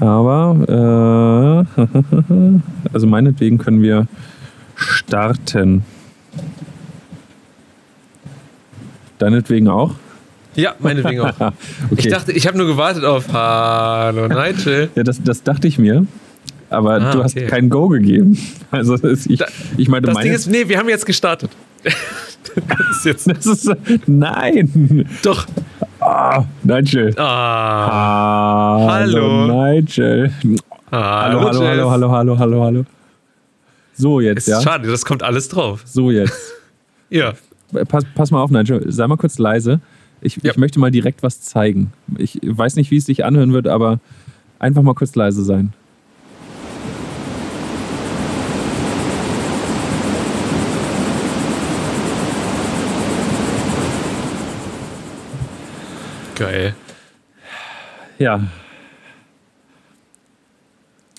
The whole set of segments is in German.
Aber, äh, also meinetwegen können wir starten. Deinetwegen auch? Ja, meinetwegen auch. okay. Ich dachte, ich habe nur gewartet auf Hallo Nigel. ja, das, das dachte ich mir. Aber ah, du hast okay. kein Go gegeben. Also ich, da, ich meine, das meine, Ding ist, nee, wir haben jetzt gestartet. das ist jetzt. Das ist, nein. Doch. Ah, Nigel. Ah. Hallo. Nigel. Hallo, hallo, hallo, hallo, hallo, hallo, hallo. So jetzt, ist ja. Schade, das kommt alles drauf. So jetzt. ja. Pass, pass mal auf, Nigel. Sei mal kurz leise. Ich, ja. ich möchte mal direkt was zeigen. Ich weiß nicht, wie es sich anhören wird, aber einfach mal kurz leise sein. Geil. Ja.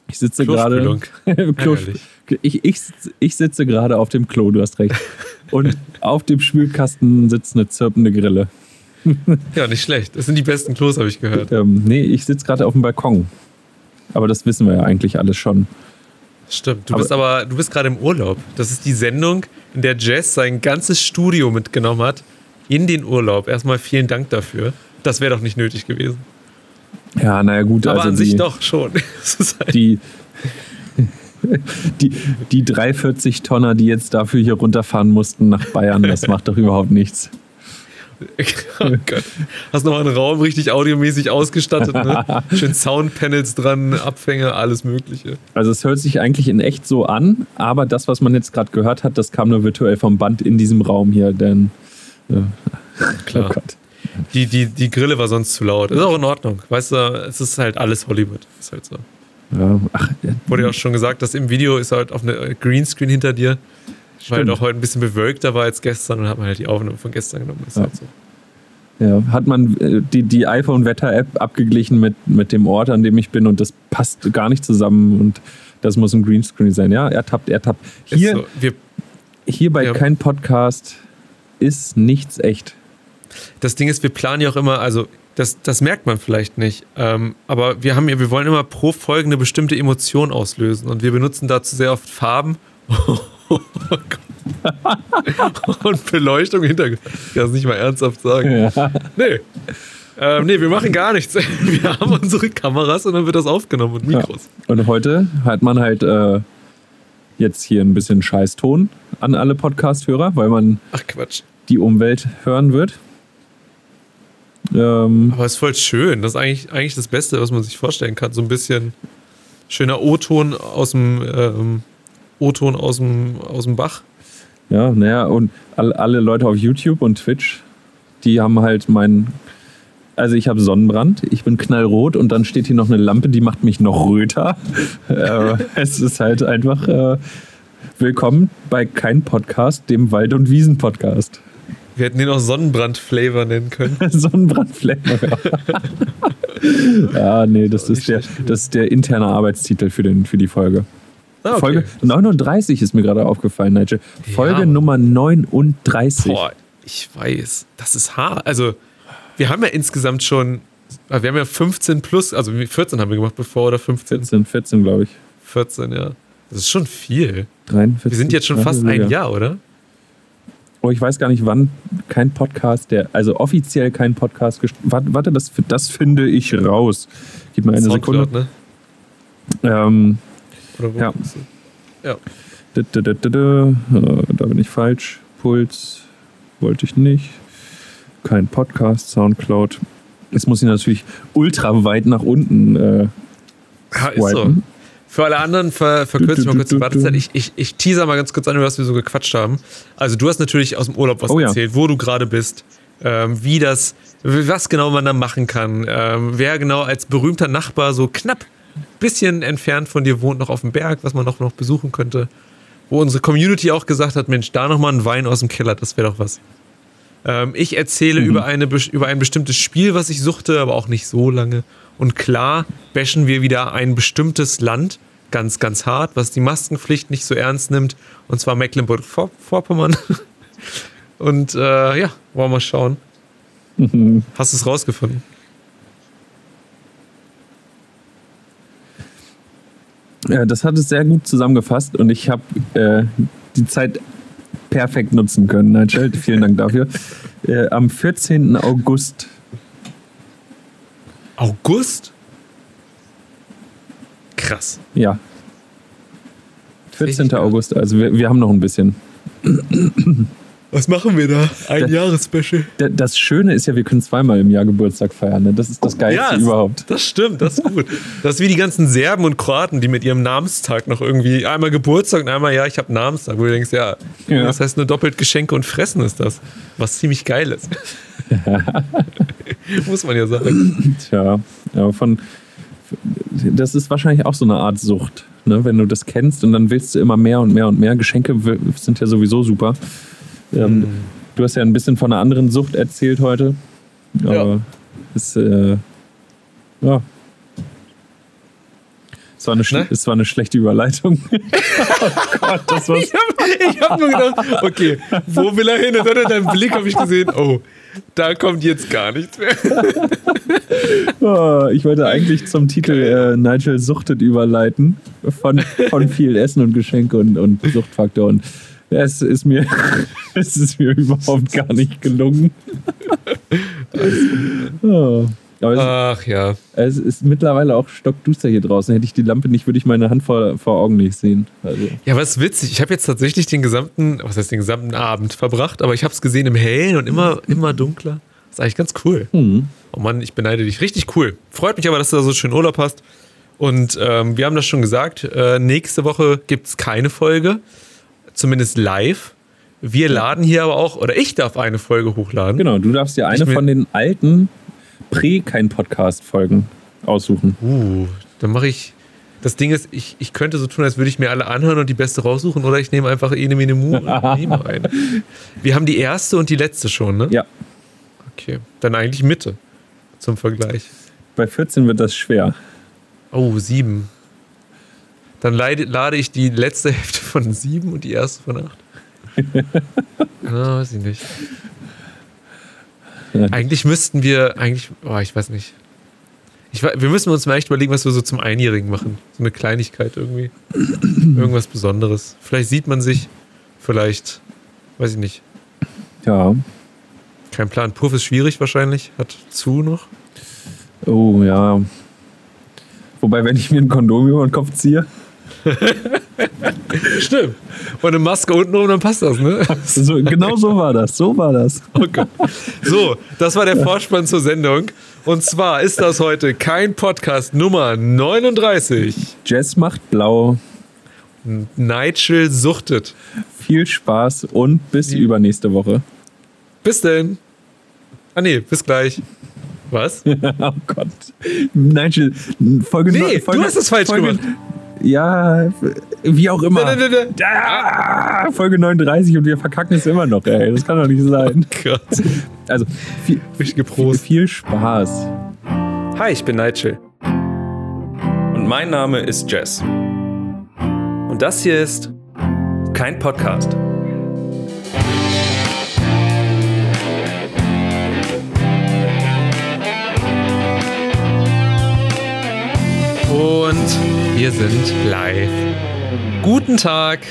Ich sitze gerade. ich, ich, ich sitze gerade auf dem Klo, du hast recht. Und auf dem Spülkasten sitzt eine zirpende Grille. ja, nicht schlecht. Das sind die besten Klos, habe ich gehört. Ähm, nee, ich sitze gerade auf dem Balkon. Aber das wissen wir ja eigentlich alles schon. Stimmt. Du aber bist aber, du bist gerade im Urlaub. Das ist die Sendung, in der Jess sein ganzes Studio mitgenommen hat in den Urlaub. Erstmal vielen Dank dafür. Das wäre doch nicht nötig gewesen. Ja, naja, gut. Aber also an die, sich doch schon. Halt die, die, die 340 Tonner, die jetzt dafür hier runterfahren mussten nach Bayern, das macht doch überhaupt nichts. Oh Gott. Hast noch einen Raum richtig audiomäßig ausgestattet, ne? Schön Soundpanels dran, Abfänge, alles Mögliche. Also es hört sich eigentlich in echt so an, aber das, was man jetzt gerade gehört hat, das kam nur virtuell vom Band in diesem Raum hier, denn. Ja. Klar. Oh Gott. Die, die, die Grille war sonst zu laut. Ist auch in Ordnung. Weißt du, es ist halt alles Hollywood. Ist halt so. Ja, ach, ja. Wurde ja auch schon gesagt, dass im Video ist halt auf eine Greenscreen hinter dir. Stimmt. Weil auch heute ein bisschen bewölkter war als gestern und hat man halt die Aufnahme von gestern genommen. Ist ja. halt so. Ja, hat man äh, die, die iPhone-Wetter-App abgeglichen mit, mit dem Ort, an dem ich bin und das passt gar nicht zusammen und das muss ein Greenscreen sein. Ja, er tappt, er tappt. Hier, so, wir, hier bei ja. kein Podcast ist nichts echt das Ding ist, wir planen ja auch immer, also das, das merkt man vielleicht nicht, ähm, aber wir haben ja, wir wollen immer pro Folge eine bestimmte Emotion auslösen und wir benutzen dazu sehr oft Farben. und Beleuchtung hinter. Ich kann es nicht mal ernsthaft sagen. Ja. Nee. Ähm, nee, wir machen gar nichts. Wir haben unsere Kameras und dann wird das aufgenommen und Mikros. Ja. Und heute hat man halt äh, jetzt hier ein bisschen Scheißton an alle Podcast-Hörer, weil man Ach, Quatsch. die Umwelt hören wird. Ähm, Aber es ist voll schön. Das ist eigentlich, eigentlich das Beste, was man sich vorstellen kann. So ein bisschen schöner O-Ton aus dem ähm, O-Ton aus dem, aus dem Bach. Ja, naja, und alle, alle Leute auf YouTube und Twitch, die haben halt meinen. Also ich habe Sonnenbrand, ich bin knallrot und dann steht hier noch eine Lampe, die macht mich noch röter. äh, es ist halt einfach äh, willkommen bei kein Podcast, dem Wald- und Wiesen-Podcast. Wir hätten den auch Sonnenbrand-Flavor nennen können. Sonnenbrand-Flavor. ja, nee, das ist, der, das ist der interne Arbeitstitel für, den, für die Folge. Ah, okay. Folge 39 ist mir gerade aufgefallen, Nigel. Folge ja. Nummer 39. Boah, ich weiß. Das ist hart. Also, wir haben ja insgesamt schon, ah, wir haben ja 15 plus, also 14 haben wir gemacht bevor oder 15? 14, 14 glaube ich. 14, ja. Das ist schon viel. 43, wir sind jetzt schon fast ein Jahr, oder? Oh, ich weiß gar nicht, wann kein Podcast, der, also offiziell kein Podcast. Warte, warte das, das finde ich raus. Gib mir eine Soundcloud, Sekunde. Ne? Ähm, Oder wo ja. ja. Da, da, da, da, bin ich falsch. Puls wollte ich nicht. Kein Podcast, Soundcloud. Jetzt muss ich natürlich ultra weit nach unten äh, ja, ist so. Für alle anderen ver verkürze ich mal kurz die Wartezeit. Ich, ich, ich teaser mal ganz kurz an, über was wir so gequatscht haben. Also du hast natürlich aus dem Urlaub was oh, erzählt, ja. wo du gerade bist, ähm, wie das, was genau man da machen kann, ähm, wer genau als berühmter Nachbar so knapp ein bisschen entfernt von dir wohnt, noch auf dem Berg, was man noch, noch besuchen könnte. Wo unsere Community auch gesagt hat, Mensch, da nochmal ein Wein aus dem Keller, das wäre doch was. Ähm, ich erzähle mhm. über, eine, über ein bestimmtes Spiel, was ich suchte, aber auch nicht so lange. Und klar bashen wir wieder ein bestimmtes Land ganz, ganz hart, was die Maskenpflicht nicht so ernst nimmt, und zwar Mecklenburg-Vorpommern. Und äh, ja, wollen wir mal schauen. Hast du es rausgefunden? Ja, das hat es sehr gut zusammengefasst und ich habe äh, die Zeit perfekt nutzen können. Nigel, vielen Dank dafür. Äh, am 14. August. August? Krass. Ja. 14. August, also wir, wir haben noch ein bisschen. Was machen wir da? Ein Jahresspecial. Das Schöne ist ja, wir können zweimal im Jahr Geburtstag feiern. Ne? Das ist das Geilste ja, überhaupt. Das stimmt, das ist gut. Das ist wie die ganzen Serben und Kroaten, die mit ihrem Namenstag noch irgendwie einmal Geburtstag und einmal, ja, ich habe Namenstag. Wo du denkst, ja, ja, das heißt nur doppelt Geschenke und Fressen ist das. Was ziemlich geil ist. Muss man ja sagen. Tja, aber von. Das ist wahrscheinlich auch so eine Art Sucht, ne? wenn du das kennst und dann willst du immer mehr und mehr und mehr. Geschenke sind ja sowieso super. Ähm, mhm. Du hast ja ein bisschen von einer anderen Sucht erzählt heute. Aber ja. es, äh, ja. Es war, eine, ne? es war eine schlechte Überleitung. oh Gott, das war's. Ich habe hab nur gedacht, okay, wo will er hin? Und dann in deinem Blick habe ich gesehen, oh, da kommt jetzt gar nichts mehr. oh, ich wollte eigentlich zum Titel äh, Nigel suchtet überleiten. Von, von viel Essen und Geschenke und, und Suchtfaktor. Und es ist mir, es ist mir überhaupt gar nicht gelungen. oh. Ach ja. Es ist mittlerweile auch stockduster hier draußen. Hätte ich die Lampe nicht, würde ich meine Hand vor, vor Augen nicht sehen. Also. Ja, was witzig. Ich habe jetzt tatsächlich den gesamten, was heißt den gesamten Abend verbracht, aber ich habe es gesehen im Hellen und immer, immer dunkler. Das ist eigentlich ganz cool. Mhm. Oh Mann, ich beneide dich. Richtig cool. Freut mich aber, dass du da so schön Urlaub hast. Und ähm, wir haben das schon gesagt, äh, nächste Woche gibt es keine Folge zumindest live. Wir laden hier aber auch, oder ich darf eine Folge hochladen. Genau, du darfst dir eine von den alten Prä-Kein-Podcast-Folgen aussuchen. Uh, dann mache ich. Das Ding ist, ich, ich könnte so tun, als würde ich mir alle anhören und die beste raussuchen, oder ich nehme einfach Ene Mene Mu und nehme eine. Wir haben die erste und die letzte schon, ne? Ja. Okay, dann eigentlich Mitte zum Vergleich. Bei 14 wird das schwer. Oh, sieben. Dann lade ich die letzte Hälfte von sieben und die erste von acht. ah, weiß ich nicht. Eigentlich müssten wir, eigentlich, oh, ich weiß nicht. Ich, wir müssen uns mal echt überlegen, was wir so zum Einjährigen machen. So eine Kleinigkeit irgendwie. Irgendwas Besonderes. Vielleicht sieht man sich, vielleicht, weiß ich nicht. Ja. Kein Plan. Puff ist schwierig wahrscheinlich. Hat zu noch. Oh, ja. Wobei, wenn ich mir ein Kondom über den Kopf ziehe. Stimmt. Und eine Maske unten rum, dann passt das, ne? So, genau so war das. So war das. Okay. So, das war der Vorspann zur Sendung. Und zwar ist das heute kein Podcast Nummer 39. Jess macht blau. Nigel suchtet. Viel Spaß und bis Die. übernächste Woche. Bis denn. Ah nee, bis gleich. Was? oh Gott. Nigel, Folge Nee, Folge, du hast es falsch Folge, gemacht. Ja, wie auch immer. Da, da, da. Ah, Folge 39 und wir verkacken es immer noch, ey. Das kann doch nicht sein. Oh Gott. Also, viel, viel, viel Spaß. Hi, ich bin Nigel. Und mein Name ist Jess. Und das hier ist kein Podcast. Und wir sind live. Guten Tag,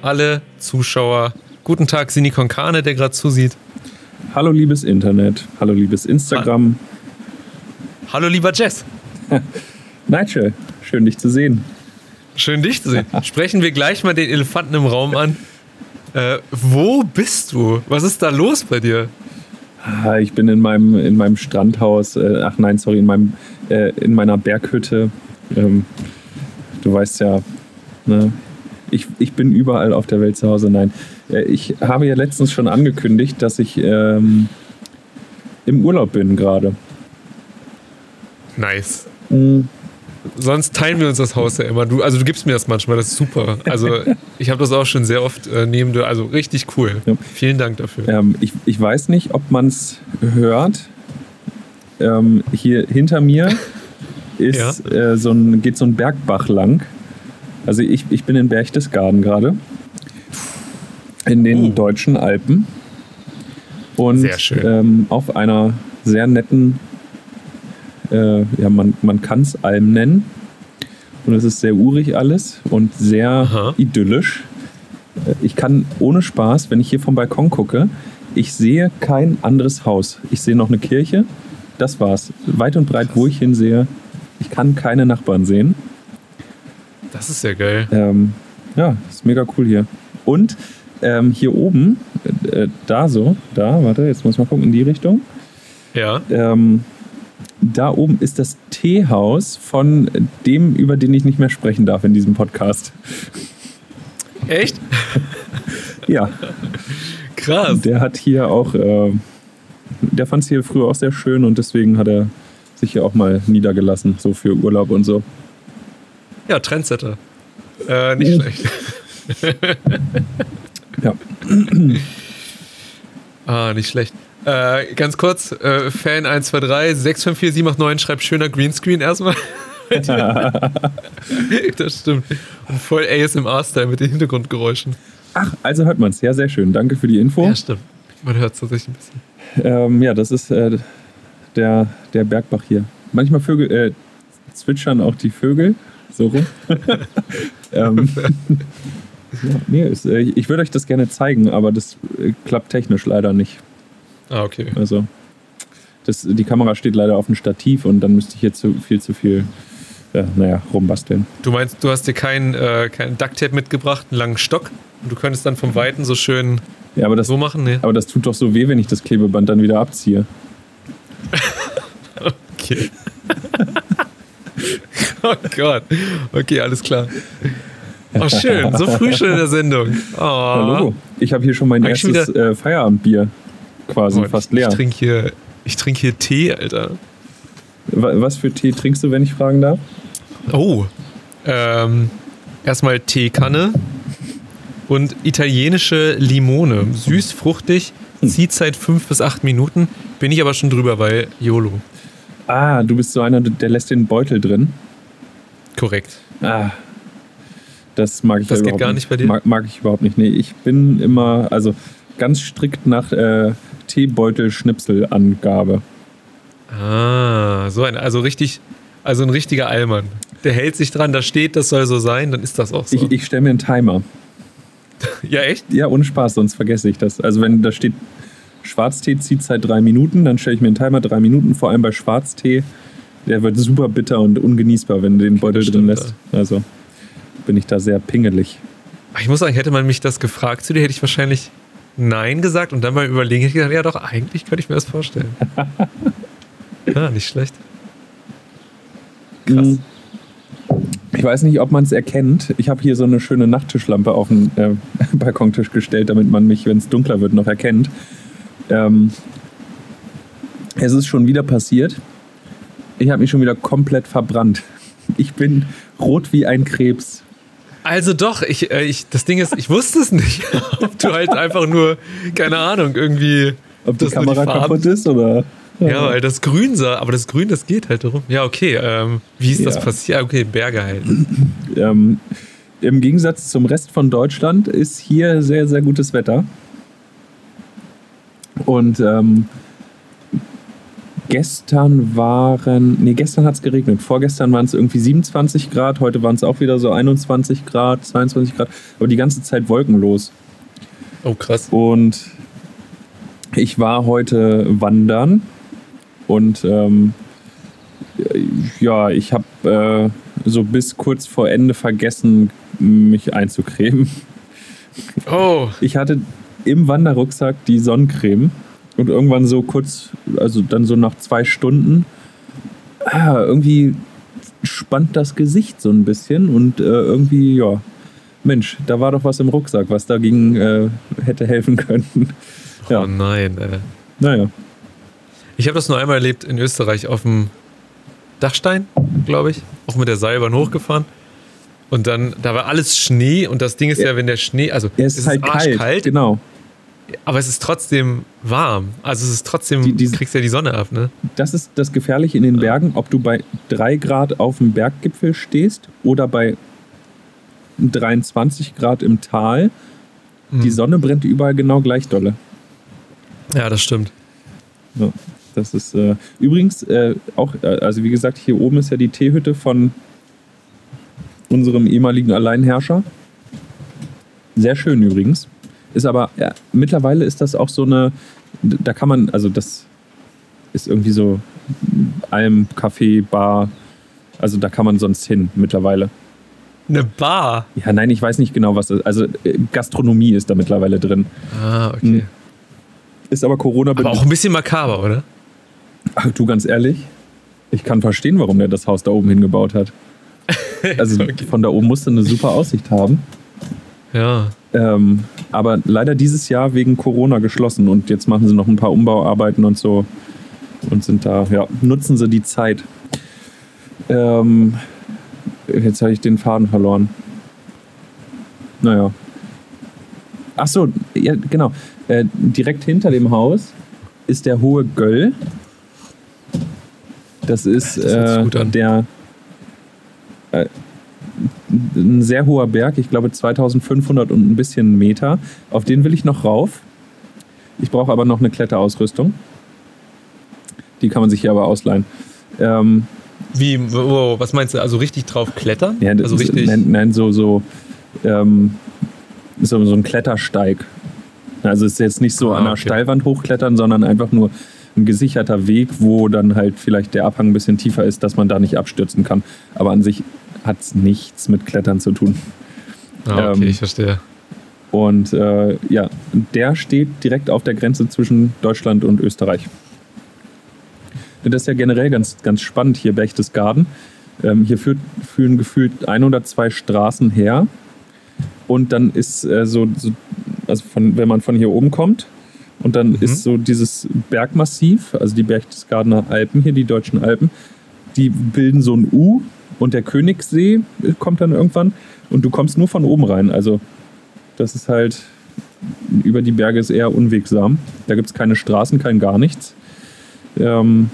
alle Zuschauer. Guten Tag, Sini Konkane, der gerade zusieht. Hallo, liebes Internet. Hallo, liebes Instagram. Hallo, lieber Jess. Nigel, schön dich zu sehen. Schön dich zu sehen. Sprechen wir gleich mal den Elefanten im Raum an. Äh, wo bist du? Was ist da los bei dir? Ah, ich bin in meinem, in meinem Strandhaus, äh, ach nein, sorry, in, meinem, äh, in meiner Berghütte. Ähm, Du weißt ja, ne, ich, ich bin überall auf der Welt zu Hause. Nein, äh, ich habe ja letztens schon angekündigt, dass ich ähm, im Urlaub bin gerade. Nice. Mhm. Sonst teilen wir uns das Haus ja immer. Du, also du gibst mir das manchmal, das ist super. Also ich habe das auch schon sehr oft äh, neben dir. Also richtig cool. Ja. Vielen Dank dafür. Ähm, ich, ich weiß nicht, ob man es hört. Ähm, hier hinter mir ist, ja. äh, so ein, geht so ein Bergbach lang. Also ich, ich bin in Berchtesgaden gerade. In den uh. deutschen Alpen. Und ähm, auf einer sehr netten, äh, ja, man, man kann es Alm nennen. Und es ist sehr urig alles und sehr Aha. idyllisch. Äh, ich kann ohne Spaß, wenn ich hier vom Balkon gucke, ich sehe kein anderes Haus. Ich sehe noch eine Kirche. Das war's. Weit und breit, Krass. wo ich hinsehe. Ich kann keine Nachbarn sehen. Das ist ja geil. Ähm, ja, ist mega cool hier. Und ähm, hier oben, äh, da so, da, warte, jetzt muss ich mal gucken, in die Richtung. Ja. Ähm, da oben ist das Teehaus von dem, über den ich nicht mehr sprechen darf in diesem Podcast. Echt? ja. Krass. Der hat hier auch, äh, der fand es hier früher auch sehr schön und deswegen hat er sich hier auch mal niedergelassen, so für Urlaub und so. Ja, Trendsetter. Äh, nicht schlecht. ja. ah, nicht schlecht. Äh, ganz kurz, äh, Fan 123, 654789 schreibt schöner Greenscreen erstmal. das stimmt. Und voll ASMR-Style mit den Hintergrundgeräuschen. Ach, also hört man es. Ja, sehr schön. Danke für die Info. Ja, stimmt. Man hört es tatsächlich ein bisschen. Ähm, ja, das ist äh, der, der Bergbach hier. Manchmal Vögel, äh, zwitschern auch die Vögel. So rum. ähm, ja, nee, ist, äh, ich würde euch das gerne zeigen, aber das äh, klappt technisch leider nicht. Ah, okay. Also, das, die Kamera steht leider auf dem Stativ und dann müsste ich jetzt zu, viel zu viel, äh, naja, rumbasteln. Du meinst, du hast dir keinen äh, kein Ducktape mitgebracht, einen langen Stock? Und du könntest dann vom Weiten so schön ja, aber das, so machen? Nee. Aber das tut doch so weh, wenn ich das Klebeband dann wieder abziehe. Okay. oh Gott. Okay, alles klar. Oh, schön. So früh schon in der Sendung. Oh. Hallo. Ich habe hier schon mein Eigentlich erstes äh, Feierabendbier quasi oh, fast leer. Ich trinke hier, trink hier Tee, Alter. Was für Tee trinkst du, wenn ich fragen darf? Oh. Ähm, erstmal Teekanne und italienische Limone. Süß, fruchtig, hm. zieht seit fünf bis acht Minuten. Bin ich aber schon drüber, weil YOLO. Ah, du bist so einer, der lässt den Beutel drin. Korrekt. Ah. Das mag ich Das geht gar nicht bei dir? Mag, mag, ich überhaupt nicht. Nee, ich bin immer, also ganz strikt nach äh, Teebeutel-Schnipselangabe. Ah, so ein, also richtig, also ein richtiger Allmann. Der hält sich dran, da steht, das soll so sein, dann ist das auch so. Ich, ich stelle mir einen Timer. ja, echt? Ja, ohne Spaß, sonst vergesse ich das. Also wenn da steht Schwarztee zieht seit drei Minuten, dann stelle ich mir einen Timer drei Minuten, vor allem bei Schwarztee. Der wird super bitter und ungenießbar, wenn du den Beutel drin lässt. Also bin ich da sehr pingelig. Ich muss sagen, hätte man mich das gefragt zu dir, hätte ich wahrscheinlich Nein gesagt und dann mal überlegen, hätte ich gesagt, ja doch, eigentlich könnte ich mir das vorstellen. ja, nicht schlecht. Krass. Ich weiß nicht, ob man es erkennt. Ich habe hier so eine schöne Nachttischlampe auf den äh, Balkontisch gestellt, damit man mich, wenn es dunkler wird, noch erkennt. Ähm, es ist schon wieder passiert. Ich habe mich schon wieder komplett verbrannt. Ich bin rot wie ein Krebs. Also doch, ich, äh, ich, das Ding ist, ich wusste es nicht. Ob du halt einfach nur, keine Ahnung, irgendwie. Ob die Kamera die kaputt ist oder. Ja, weil das Grün sah, aber das Grün, das geht halt darum. Ja, okay. Ähm, wie ist ja. das passiert? Okay, Berge halt. Ähm, Im Gegensatz zum Rest von Deutschland ist hier sehr, sehr gutes Wetter. Und ähm, gestern waren, nee, gestern hat es geregnet. Vorgestern waren es irgendwie 27 Grad, heute waren es auch wieder so 21 Grad, 22 Grad, aber die ganze Zeit wolkenlos. Oh, krass. Und ich war heute wandern und ähm, ja, ich habe äh, so bis kurz vor Ende vergessen, mich einzucremen. Oh. Ich hatte im Wanderrucksack die Sonnencreme und irgendwann so kurz, also dann so nach zwei Stunden, ah, irgendwie spannt das Gesicht so ein bisschen und äh, irgendwie, ja, Mensch, da war doch was im Rucksack, was dagegen äh, hätte helfen können. ja. Oh nein, ey. Naja. Ich habe das nur einmal erlebt in Österreich auf dem Dachstein, glaube ich. Auch mit der Seilbahn hochgefahren. Und dann, da war alles Schnee und das Ding ist ja, ja wenn der Schnee, also es ist, ist halt arschkalt, kalt, genau aber es ist trotzdem warm. Also es ist trotzdem, die, die, du kriegst ja die Sonne ab, ne? Das ist das Gefährliche in den Bergen, ob du bei 3 Grad auf dem Berggipfel stehst oder bei 23 Grad im Tal. Mhm. Die Sonne brennt überall genau gleich dolle. Ja, das stimmt. Ja, das ist äh, übrigens äh, auch, äh, also wie gesagt, hier oben ist ja die Teehütte von unserem ehemaligen Alleinherrscher. Sehr schön übrigens. Ist aber, ja, mittlerweile ist das auch so eine, da kann man, also das ist irgendwie so Alm, Café, Bar, also da kann man sonst hin mittlerweile. Eine Bar? Ja, nein, ich weiß nicht genau, was das ist. Also äh, Gastronomie ist da mittlerweile drin. Ah, okay. Hm. Ist aber Corona Aber auch ein bisschen makaber, oder? Ach, du, ganz ehrlich, ich kann verstehen, warum der das Haus da oben hingebaut hat. Also okay. von da oben musste eine super Aussicht haben. Ja. Ähm, aber leider dieses Jahr wegen Corona geschlossen und jetzt machen sie noch ein paar Umbauarbeiten und so und sind da, ja, nutzen sie die Zeit. Ähm, jetzt habe ich den Faden verloren. Naja. Ach so, ja, genau. Äh, direkt hinter dem Haus ist der hohe Göll. Das ist, das äh, der äh, ein sehr hoher Berg, ich glaube 2500 und ein bisschen Meter. Auf den will ich noch rauf. Ich brauche aber noch eine Kletterausrüstung. Die kann man sich hier aber ausleihen. Ähm, Wie, wow, was meinst du? Also richtig drauf klettern? Ja, also richtig. Nein, nein, so, so, ähm, so, so ein Klettersteig. Also es ist jetzt nicht so ah, an einer okay. Steilwand hochklettern, sondern einfach nur ein gesicherter Weg, wo dann halt vielleicht der Abhang ein bisschen tiefer ist, dass man da nicht abstürzen kann. Aber an sich hat es nichts mit Klettern zu tun. Ah, okay, ähm, ich verstehe. Und äh, ja, der steht direkt auf der Grenze zwischen Deutschland und Österreich. Das ist ja generell ganz, ganz spannend hier, Berchtesgaden. Ähm, hier führt, führen gefühlt ein oder zwei Straßen her. Und dann ist äh, so, so, also von, wenn man von hier oben kommt, und dann mhm. ist so dieses Bergmassiv, also die Berchtesgadener Alpen hier, die deutschen Alpen, die bilden so ein U und der Königssee kommt dann irgendwann und du kommst nur von oben rein. Also das ist halt, über die Berge ist eher unwegsam. Da gibt es keine Straßen, kein gar nichts. Ähm,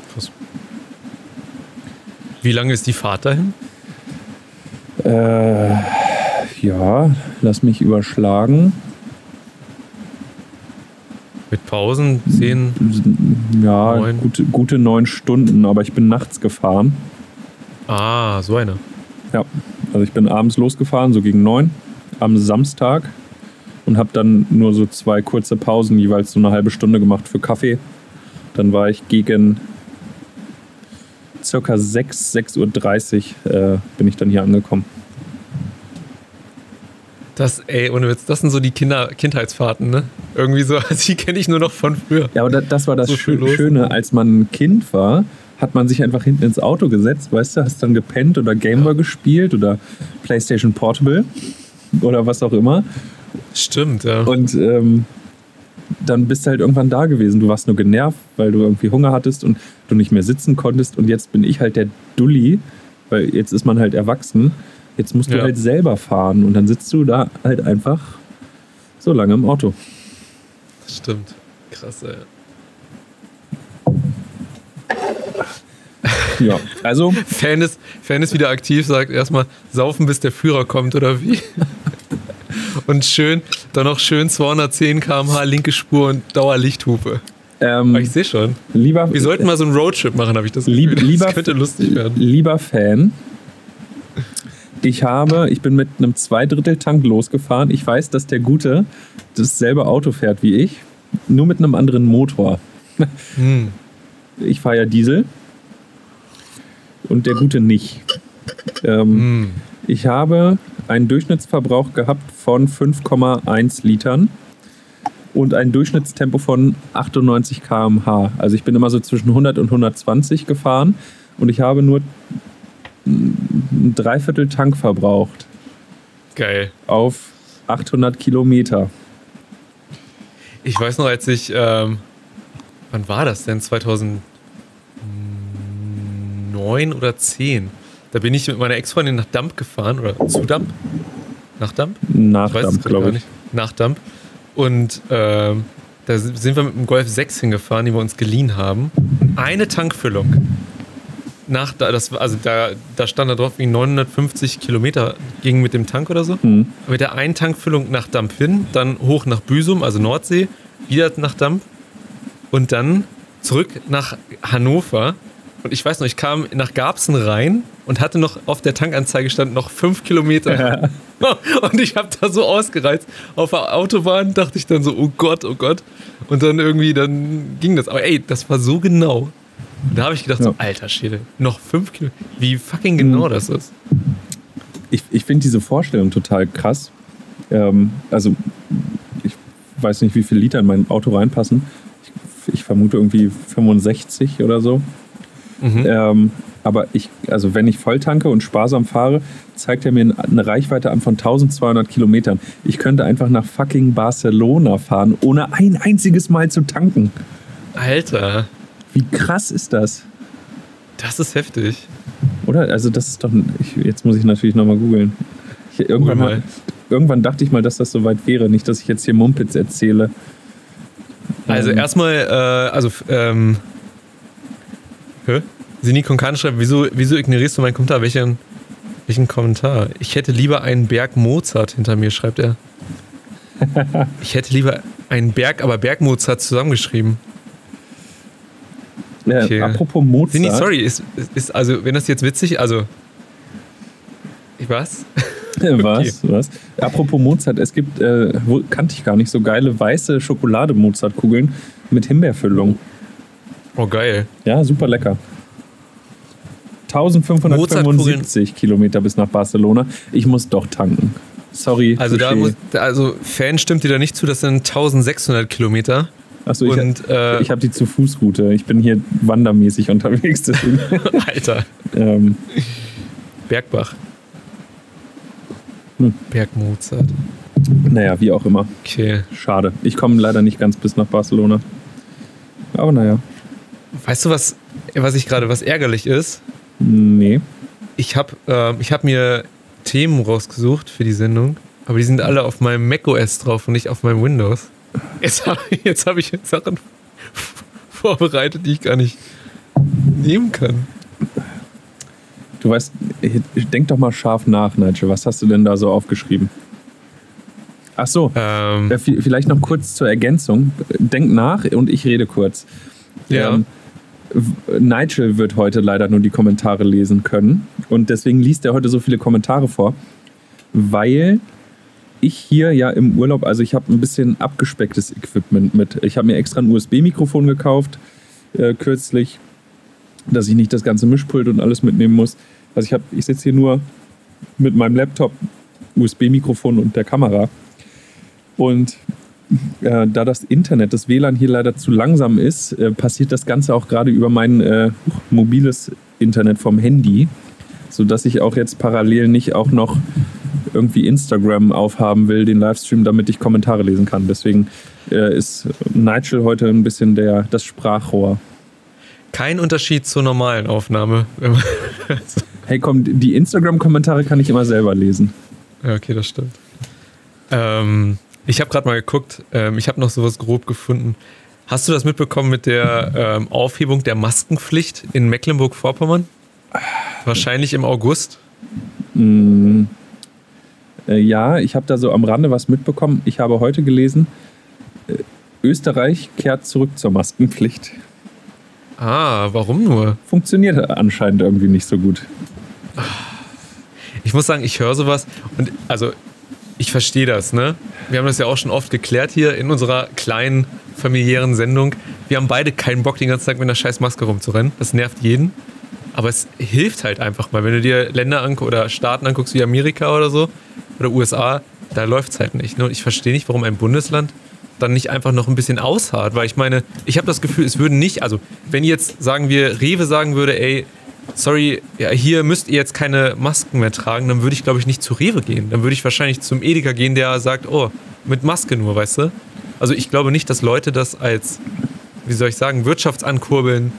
Wie lange ist die Fahrt dahin? Äh, ja, lass mich überschlagen. Mit Pausen zehn? Ja, neun. Gute, gute neun Stunden, aber ich bin nachts gefahren. Ah, so eine. Ja, also ich bin abends losgefahren, so gegen neun, am Samstag und habe dann nur so zwei kurze Pausen, jeweils so eine halbe Stunde gemacht für Kaffee. Dann war ich gegen circa 6, 6.30 Uhr äh, bin ich dann hier angekommen. Das, ey, ohne Witz, das sind so die Kinder Kindheitsfahrten, ne? Irgendwie so, die kenne ich nur noch von früher. Ja, aber das, das war das so Schöne, als man ein Kind war, hat man sich einfach hinten ins Auto gesetzt, weißt du, hast dann gepennt oder Gameboy ja. gespielt oder PlayStation Portable oder was auch immer. Stimmt, ja. Und ähm, dann bist du halt irgendwann da gewesen. Du warst nur genervt, weil du irgendwie Hunger hattest und du nicht mehr sitzen konntest. Und jetzt bin ich halt der Dulli, weil jetzt ist man halt erwachsen. Jetzt musst du ja. halt selber fahren und dann sitzt du da halt einfach so lange im Auto. Stimmt. Krass, ey. Ja, also. Fan ist, Fan ist wieder aktiv, sagt erstmal saufen, bis der Führer kommt, oder wie? Und schön, dann noch schön 210 km/h linke Spur und Dauerlichthupe. Ähm, ich sehe schon. Lieber, Wir sollten mal so einen Roadtrip machen, habe ich das Gefühl. Lieb, lieber, das könnte lustig werden. Lieber Fan, ich habe, ich bin mit einem Zweidrittel-Tank losgefahren. Ich weiß, dass der Gute dasselbe Auto fährt wie ich, nur mit einem anderen Motor. Hm. Ich fahre ja Diesel und der gute nicht. Ähm, mm. Ich habe einen Durchschnittsverbrauch gehabt von 5,1 Litern und ein Durchschnittstempo von 98 km/h. Also ich bin immer so zwischen 100 und 120 gefahren und ich habe nur ein Dreiviertel Tank verbraucht. Geil. Auf 800 Kilometer. Ich weiß noch, als ich, ähm, wann war das denn? 2000 neun oder zehn. Da bin ich mit meiner Ex-Freundin nach Damp gefahren oder zu Damp. Nach Damp? Nach Damp, glaube ich. Nach Damp. Und ähm, da sind wir mit dem Golf 6 hingefahren, die wir uns geliehen haben. Eine Tankfüllung. Nach, das, also da, da stand da drauf, wie 950 Kilometer ging mit dem Tank oder so. Mhm. Mit der einen Tankfüllung nach Damp hin, dann hoch nach Büsum, also Nordsee, wieder nach Damp und dann zurück nach Hannover Und ich weiß noch, ich kam nach Garbsen rein und hatte noch auf der Tankanzeige stand noch fünf Kilometer. Ja. Und ich habe da so ausgereizt. Auf der Autobahn dachte ich dann so, oh Gott, oh Gott. Und dann irgendwie, dann ging das. Aber ey, das war so genau. Da habe ich gedacht, ja. so, alter Schädel, noch fünf Kilometer. Wie fucking genau mhm. das ist. Ich, ich finde diese Vorstellung total krass. Ähm, also, ich weiß nicht, wie viele Liter in mein Auto reinpassen. Ich, ich vermute irgendwie 65 oder so. Mhm. Ähm, aber ich, also wenn ich voll tanke und sparsam fahre, zeigt er mir eine Reichweite an von 1200 Kilometern. Ich könnte einfach nach fucking Barcelona fahren, ohne ein einziges Mal zu tanken. Alter. Wie krass ist das? Das ist heftig. Oder? Also das ist doch. Ich, jetzt muss ich natürlich nochmal googeln. Irgendwann, mal. irgendwann dachte ich mal, dass das soweit wäre. Nicht, dass ich jetzt hier Mumpitz erzähle. Also ähm, erstmal, äh, also ähm, Hä? Sini Konkan schreibt, wieso, wieso ignorierst du meinen Kommentar? Welchen, welchen Kommentar? Ich hätte lieber einen Berg Mozart hinter mir, schreibt er. ich hätte lieber einen Berg, aber Berg Mozart zusammengeschrieben. Okay. Apropos Mozart. Sini, sorry, ist, ist, also, wenn das jetzt witzig, also. Was? was? Okay. Was? Apropos Mozart, es gibt, äh, kannte ich gar nicht, so geile weiße Schokolade-Mozart-Kugeln mit Himbeerfüllung. Oh, geil. Ja, super lecker. 1575 Kilometer bis nach Barcelona. Ich muss doch tanken. Sorry. Also, da muss, also Fan stimmt dir da nicht zu, das sind 1600 Kilometer. Achso, ich, äh, ich habe die zu Fußroute. Ich bin hier wandermäßig unterwegs. Alter. ähm. Bergbach. Hm. Berg Mozart. Naja, wie auch immer. Okay. Schade. Ich komme leider nicht ganz bis nach Barcelona. Aber naja. Weißt du, was, was ich gerade, was ärgerlich ist? Nee. Ich habe äh, hab mir Themen rausgesucht für die Sendung, aber die sind alle auf meinem macOS drauf und nicht auf meinem Windows. Jetzt habe jetzt hab ich Sachen vorbereitet, die ich gar nicht nehmen kann. Du weißt, denk doch mal scharf nach, Nigel. Was hast du denn da so aufgeschrieben? Ach so, ähm, vielleicht noch kurz zur Ergänzung. Denk nach und ich rede kurz. Ja. Ähm, Nigel wird heute leider nur die Kommentare lesen können. Und deswegen liest er heute so viele Kommentare vor, weil ich hier ja im Urlaub, also ich habe ein bisschen abgespecktes Equipment mit. Ich habe mir extra ein USB-Mikrofon gekauft äh, kürzlich, dass ich nicht das ganze Mischpult und alles mitnehmen muss. Also ich ich sitze hier nur mit meinem Laptop, USB-Mikrofon und der Kamera. Und äh, da das Internet, das WLAN hier leider zu langsam ist, äh, passiert das Ganze auch gerade über mein äh, mobiles Internet vom Handy, sodass ich auch jetzt parallel nicht auch noch irgendwie Instagram aufhaben will, den Livestream, damit ich Kommentare lesen kann. Deswegen äh, ist Nigel heute ein bisschen der, das Sprachrohr. Kein Unterschied zur normalen Aufnahme. hey komm, die Instagram-Kommentare kann ich immer selber lesen. Ja, okay, das stimmt. Ähm, ich habe gerade mal geguckt, ähm, ich habe noch sowas grob gefunden. Hast du das mitbekommen mit der ähm, Aufhebung der Maskenpflicht in Mecklenburg-Vorpommern? Wahrscheinlich im August. Mm, äh, ja, ich habe da so am Rande was mitbekommen. Ich habe heute gelesen, äh, Österreich kehrt zurück zur Maskenpflicht. Ah, warum nur? Funktioniert anscheinend irgendwie nicht so gut. Ich muss sagen, ich höre sowas und also ich verstehe das, ne? Wir haben das ja auch schon oft geklärt hier in unserer kleinen familiären Sendung. Wir haben beide keinen Bock, den ganzen Tag mit einer scheiß Maske rumzurennen. Das nervt jeden. Aber es hilft halt einfach mal. Wenn du dir Länder oder Staaten anguckst wie Amerika oder so oder USA, da läuft es halt nicht. Ne? Und ich verstehe nicht, warum ein Bundesland dann nicht einfach noch ein bisschen ausharrt. Weil ich meine, ich habe das Gefühl, es würden nicht, also wenn jetzt, sagen wir, Rewe sagen würde, ey, sorry, ja, hier müsst ihr jetzt keine Masken mehr tragen, dann würde ich, glaube ich, nicht zu Rewe gehen. Dann würde ich wahrscheinlich zum Edeka gehen, der sagt, oh, mit Maske nur, weißt du? Also ich glaube nicht, dass Leute das als, wie soll ich sagen, Wirtschaftsankurbeln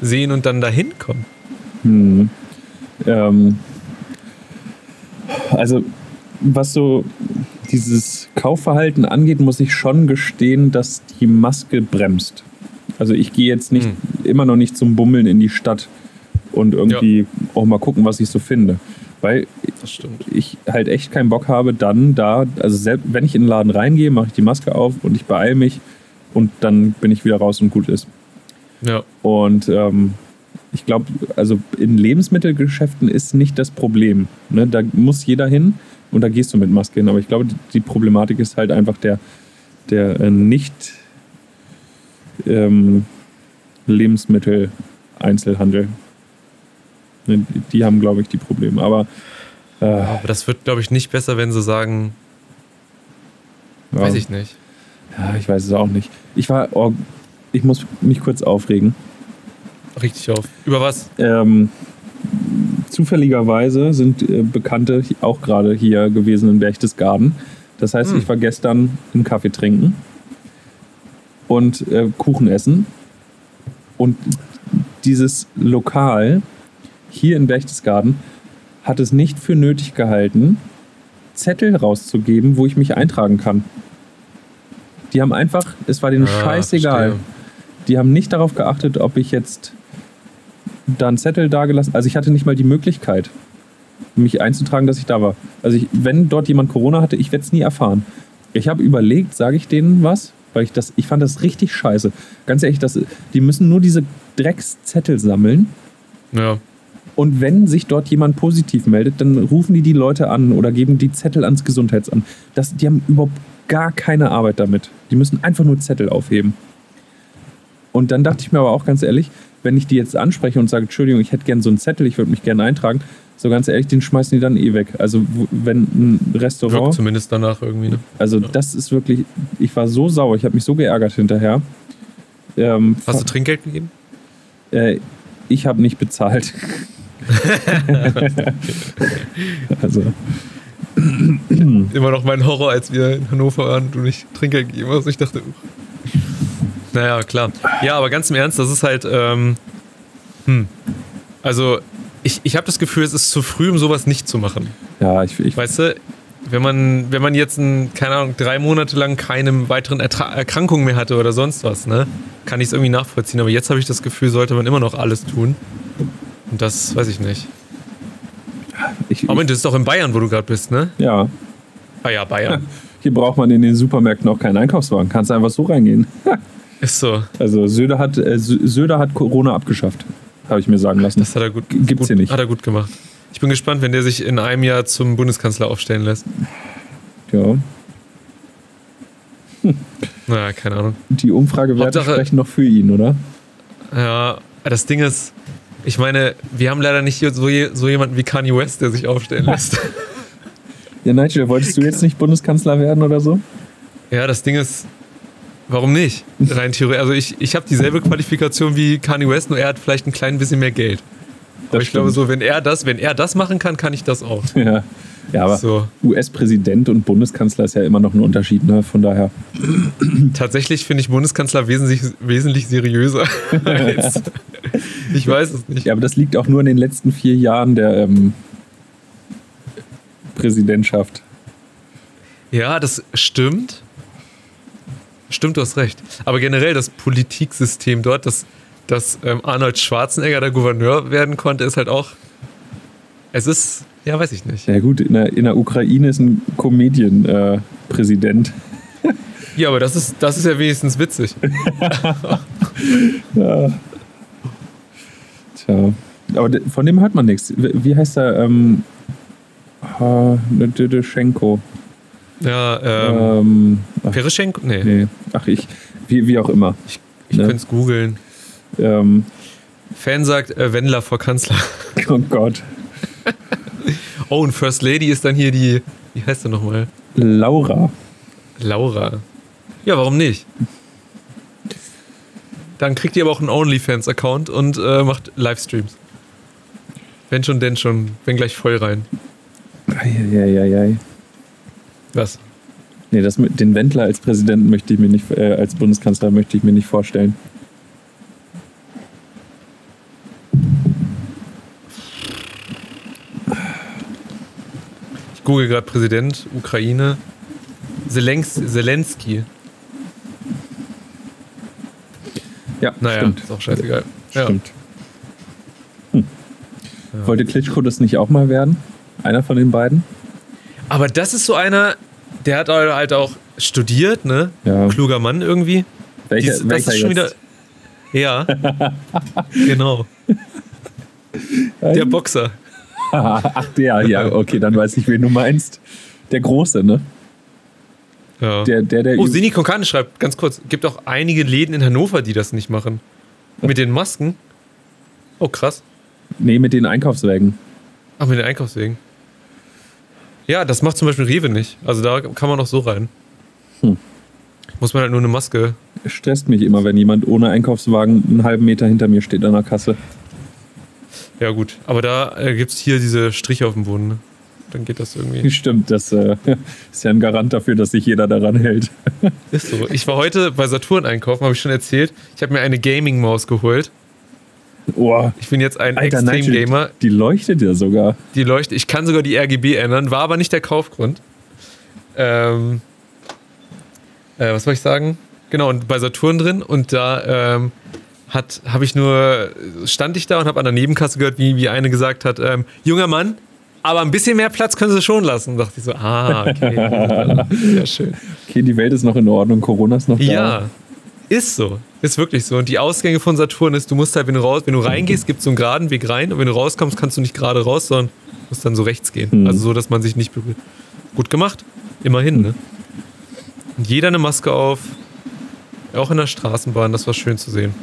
sehen und dann dahin kommen. Hm. Ähm, also was so dieses Kaufverhalten angeht, muss ich schon gestehen, dass die Maske bremst. Also ich gehe jetzt nicht hm. immer noch nicht zum Bummeln in die Stadt und irgendwie ja. auch mal gucken, was ich so finde. Weil ich halt echt keinen Bock habe, dann da, also selbst wenn ich in den Laden reingehe, mache ich die Maske auf und ich beeile mich und dann bin ich wieder raus und gut ist. Ja. Und ähm, ich glaube, also in Lebensmittelgeschäften ist nicht das Problem. Ne? Da muss jeder hin und da gehst du mit Maske hin. Aber ich glaube, die Problematik ist halt einfach der, der äh, nicht ähm, Lebensmittel-Einzelhandel. Ne? Die haben, glaube ich, die Probleme. Aber, äh, Aber das wird, glaube ich, nicht besser, wenn sie sagen, ja. weiß ich nicht. Ja, ich weiß es auch nicht. Ich war, oh, ich muss mich kurz aufregen. Richtig auf. Über was? Ähm, zufälligerweise sind äh, Bekannte auch gerade hier gewesen in Berchtesgaden. Das heißt, hm. ich war gestern einen Kaffee trinken und äh, Kuchen essen. Und dieses Lokal hier in Berchtesgaden hat es nicht für nötig gehalten, Zettel rauszugeben, wo ich mich eintragen kann. Die haben einfach, es war denen ah, scheißegal. Verstehe. Die haben nicht darauf geachtet, ob ich jetzt da einen Zettel dagelassen. Also ich hatte nicht mal die Möglichkeit, mich einzutragen, dass ich da war. Also ich, wenn dort jemand Corona hatte, ich werde es nie erfahren. Ich habe überlegt, sage ich denen was, weil ich das, ich fand das richtig scheiße. Ganz ehrlich, das, die müssen nur diese Dreckszettel sammeln. Ja. Und wenn sich dort jemand positiv meldet, dann rufen die die Leute an oder geben die Zettel ans Gesundheitsamt. Das, die haben überhaupt gar keine Arbeit damit. Die müssen einfach nur Zettel aufheben. Und dann dachte ich mir aber auch ganz ehrlich, wenn ich die jetzt anspreche und sage, Entschuldigung, ich hätte gerne so einen Zettel, ich würde mich gerne eintragen, so ganz ehrlich, den schmeißen die dann eh weg. Also wenn ein Restaurant... Wirkt zumindest danach irgendwie, ne? Also ja. das ist wirklich, ich war so sauer, ich habe mich so geärgert hinterher. Ähm, Hast du Trinkgeld gegeben? Äh, ich habe nicht bezahlt. also... Immer noch mein Horror, als wir in Hannover waren und du nicht Trinkgeld gegeben hast. Ich dachte, naja, klar. Ja, aber ganz im Ernst, das ist halt. Ähm, hm. Also, ich, ich habe das Gefühl, es ist zu früh, um sowas nicht zu machen. Ja, ich. ich weißt du, wenn man, wenn man jetzt, ein, keine Ahnung, drei Monate lang keine weiteren Ertra Erkrankungen mehr hatte oder sonst was, ne, kann ich es irgendwie nachvollziehen. Aber jetzt habe ich das Gefühl, sollte man immer noch alles tun. Und das weiß ich nicht. Ich, Moment, das ist doch in Bayern, wo du gerade bist, ne? Ja. Ah ja, Bayern. Hier braucht man in den Supermärkten auch keinen Einkaufswagen. Kannst einfach so reingehen. Ist so. Also Söder hat, äh, Söder hat Corona abgeschafft, habe ich mir sagen lassen. Das hat er gut, Gibt's gut, hier nicht. Hat er gut gemacht. Ich bin gespannt, wenn der sich in einem Jahr zum Bundeskanzler aufstellen lässt. Ja. Hm. Naja, keine Ahnung. Die Umfragewerte Hauptsache, sprechen noch für ihn, oder? Ja, das Ding ist, ich meine, wir haben leider nicht so, so jemanden wie Kanye West, der sich aufstellen lässt. ja, Nigel, wolltest du jetzt nicht Bundeskanzler werden oder so? Ja, das Ding ist, Warum nicht? Rein theoretisch. Also ich, ich habe dieselbe Qualifikation wie Kanye West, nur er hat vielleicht ein klein bisschen mehr Geld. Aber das ich glaube so, wenn er das, wenn er das machen kann, kann ich das auch. Ja, ja aber so. US-Präsident und Bundeskanzler ist ja immer noch ein Unterschied, ne? Von daher. Tatsächlich finde ich Bundeskanzler wesentlich, wesentlich seriöser. ich weiß es nicht. Ja, aber das liegt auch nur in den letzten vier Jahren der ähm, Präsidentschaft. Ja, das stimmt. Stimmt, du hast recht. Aber generell das Politiksystem dort, dass, dass ähm, Arnold Schwarzenegger der Gouverneur werden konnte, ist halt auch. Es ist, ja, weiß ich nicht. Ja, gut, in der, in der Ukraine ist ein Comedian-Präsident. Äh, ja, aber das ist, das ist ja wenigstens witzig. ja. Tja. Aber von dem hört man nichts. Wie heißt er? Ähm, Schenko. Ja, ähm. ähm Pereschenko? Nee. nee. Ach, ich. Wie, wie auch immer. Ich, ich ne? könnte es googeln. Ähm. Fan sagt äh, Wendler vor Kanzler. Oh Gott. oh, und First Lady ist dann hier die. Wie heißt sie nochmal? Laura. Laura. Ja, warum nicht? Dann kriegt ihr aber auch einen OnlyFans-Account und äh, macht Livestreams. Wenn schon, denn schon. Wenn gleich voll rein. Eieieiei. Was? Nee, das mit den Wendler als Präsidenten möchte ich mir nicht, äh, als Bundeskanzler möchte ich mir nicht vorstellen. Ich google gerade Präsident, Ukraine. Zelens Zelensky. Ja, naja, stimmt. ist auch scheißegal. Ja. Stimmt. Hm. Ja. Wollte Klitschko das nicht auch mal werden? Einer von den beiden? Aber das ist so einer, der hat halt auch studiert, ne? Ja. Kluger Mann irgendwie. Welcher, Dies, welcher ist schon jetzt? wieder. Ja, genau. Der Boxer. Ach, der, ja, okay, dann weiß ich, wen du meinst. Der Große, ne? Ja. Der, der, der oh, Sini Konkane schreibt, ganz kurz, gibt auch einige Läden in Hannover, die das nicht machen. Mit den Masken. Oh, krass. Nee, mit den Einkaufswägen. Ach, mit den Einkaufswegen. Ja, das macht zum Beispiel Rewe nicht. Also da kann man auch so rein. Hm. Muss man halt nur eine Maske. Stresst mich immer, wenn jemand ohne Einkaufswagen einen halben Meter hinter mir steht an der Kasse. Ja, gut. Aber da äh, gibt es hier diese Striche auf dem Boden. Ne? Dann geht das irgendwie. Stimmt, das äh, ist ja ein Garant dafür, dass sich jeder daran hält. ist so. Ich war heute bei Saturn einkaufen, habe ich schon erzählt. Ich habe mir eine Gaming-Maus geholt. Oh, ich bin jetzt ein Extrem-Gamer. Die leuchtet ja sogar. Die leuchtet. Ich kann sogar die RGB ändern, war aber nicht der Kaufgrund. Ähm, äh, was soll ich sagen? Genau, und bei Saturn drin und da ähm, habe ich nur, stand ich da und habe an der Nebenkasse gehört, wie, wie eine gesagt hat, ähm, junger Mann, aber ein bisschen mehr Platz können Sie schon lassen. Da dachte ich so, ah, okay. Sehr schön. Okay, die Welt ist noch in Ordnung, Corona ist noch da. Ja, ist so. Ist wirklich so. Und die Ausgänge von Saturn ist, du musst halt, wenn du raus, wenn du reingehst, gibt es so einen geraden Weg rein und wenn du rauskommst, kannst du nicht gerade raus, sondern musst dann so rechts gehen. Mhm. Also so, dass man sich nicht berührt. Gut gemacht. Immerhin, ne? Und jeder eine Maske auf. Auch in der Straßenbahn, das war schön zu sehen.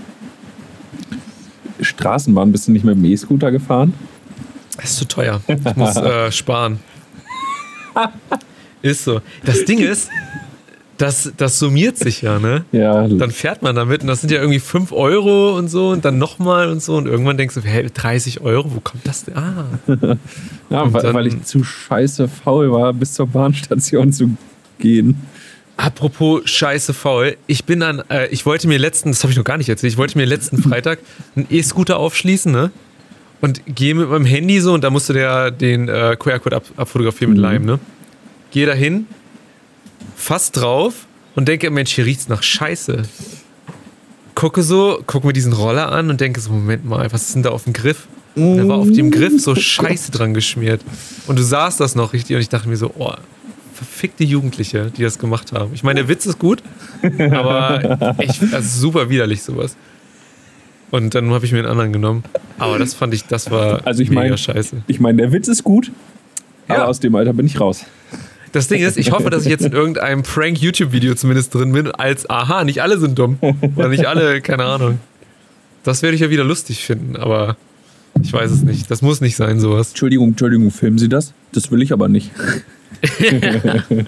Straßenbahn, bist du nicht mit dem E-Scooter gefahren? Das ist zu teuer. Ich muss äh, sparen. ist so. Das Ding ist, das, das summiert sich ja, ne? Ja. Dann fährt man damit und das sind ja irgendwie 5 Euro und so und dann nochmal und so und irgendwann denkst du, hey, 30 Euro, wo kommt das denn? Ah. ja, weil, dann, weil ich zu scheiße faul war, bis zur Bahnstation zu gehen. Apropos scheiße faul, ich bin an, äh, ich wollte mir letzten, das habe ich noch gar nicht erzählt, ich wollte mir letzten Freitag einen E-Scooter aufschließen, ne? Und gehe mit meinem Handy so und da musste der den äh, QR-Code ab, abfotografieren mit mhm. Lime, ne? Gehe dahin, fast drauf und denke, Mensch, hier riecht's nach Scheiße. Gucke so, gucke mir diesen Roller an und denke so, Moment mal, was ist denn da auf dem Griff? Und da war auf dem Griff so Scheiße dran geschmiert. Und du sahst das noch richtig und ich dachte mir so, oh, verfickte Jugendliche, die das gemacht haben. Ich meine, der Witz ist gut, aber ich, das ist super widerlich sowas. Und dann habe ich mir einen anderen genommen. Aber das fand ich, das war also ich mega mein, scheiße. Ich meine, der Witz ist gut, ja. aber aus dem Alter bin ich raus. Das Ding ist, ich hoffe, dass ich jetzt in irgendeinem Prank-YouTube-Video zumindest drin bin, als aha, nicht alle sind dumm. Oder nicht alle, keine Ahnung. Das werde ich ja wieder lustig finden, aber ich weiß es nicht. Das muss nicht sein, sowas. Entschuldigung, Entschuldigung, filmen Sie das? Das will ich aber nicht.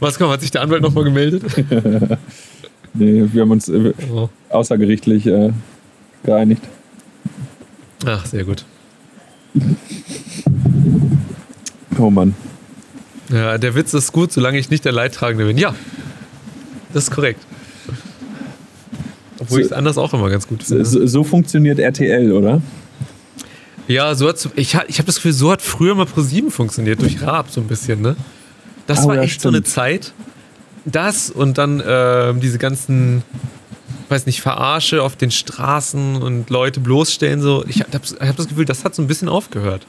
Was kommt, hat sich der Anwalt nochmal gemeldet? nee, wir haben uns äh, oh. außergerichtlich äh, geeinigt. Ach, sehr gut. Oh Mann. Ja, der Witz ist gut, solange ich nicht der Leidtragende bin. Ja, das ist korrekt. Obwohl so, ich es anders auch immer ganz gut finde. So, so, funktioniert RTL, oder? Ja, so hat ich, ich habe das Gefühl, so hat früher mal Pro7 funktioniert, durch Raab so ein bisschen, ne? Das oh, war ja, echt stimmt. so eine Zeit. Das und dann äh, diese ganzen, weiß nicht, Verarsche auf den Straßen und Leute bloßstellen, so. Ich habe hab das Gefühl, das hat so ein bisschen aufgehört.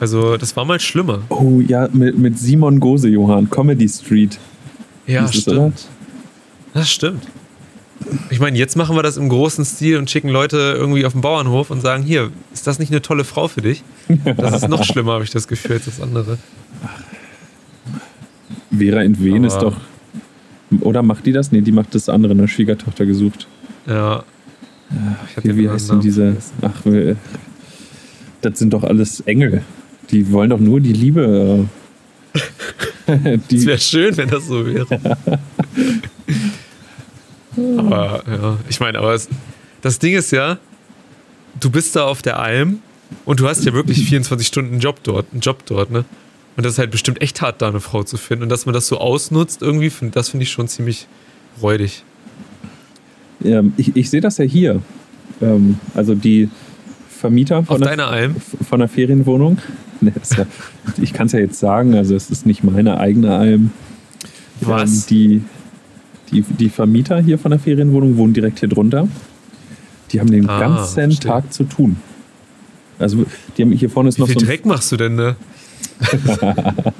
Also, das war mal schlimmer. Oh ja, mit, mit Simon Gose, Johann, Comedy Street. Ja, stimmt. Das, das stimmt. Ich meine, jetzt machen wir das im großen Stil und schicken Leute irgendwie auf den Bauernhof und sagen: Hier, ist das nicht eine tolle Frau für dich? Das ist noch schlimmer, habe ich das Gefühl, als das andere. Vera in Wen ist doch. Oder macht die das? Nee, die macht das andere, eine Schwiegertochter gesucht. Ja. Ach, wie, wie heißt denn diese. Ach, das sind doch alles Engel. Die wollen doch nur die Liebe. Äh, Es wäre schön, wenn das so wäre. aber ja, ich meine, aber es, das Ding ist ja, du bist da auf der Alm und du hast ja wirklich 24 Stunden Job dort, einen Job dort, ne? Und das ist halt bestimmt echt hart, da eine Frau zu finden. Und dass man das so ausnutzt, irgendwie, das finde ich schon ziemlich räudig. Ja, ich, ich sehe das ja hier. Ähm, also die Vermieter von, Alm? von der Ferienwohnung, ja, ich kann es ja jetzt sagen, also es ist nicht meine eigene Alm. Was? Ähm, die, die, die Vermieter hier von der Ferienwohnung wohnen direkt hier drunter. Die haben den ah, ganzen stimmt. Tag zu tun. Also die haben hier vorne ist Wie noch viel so. Wie Dreck machst du denn ne?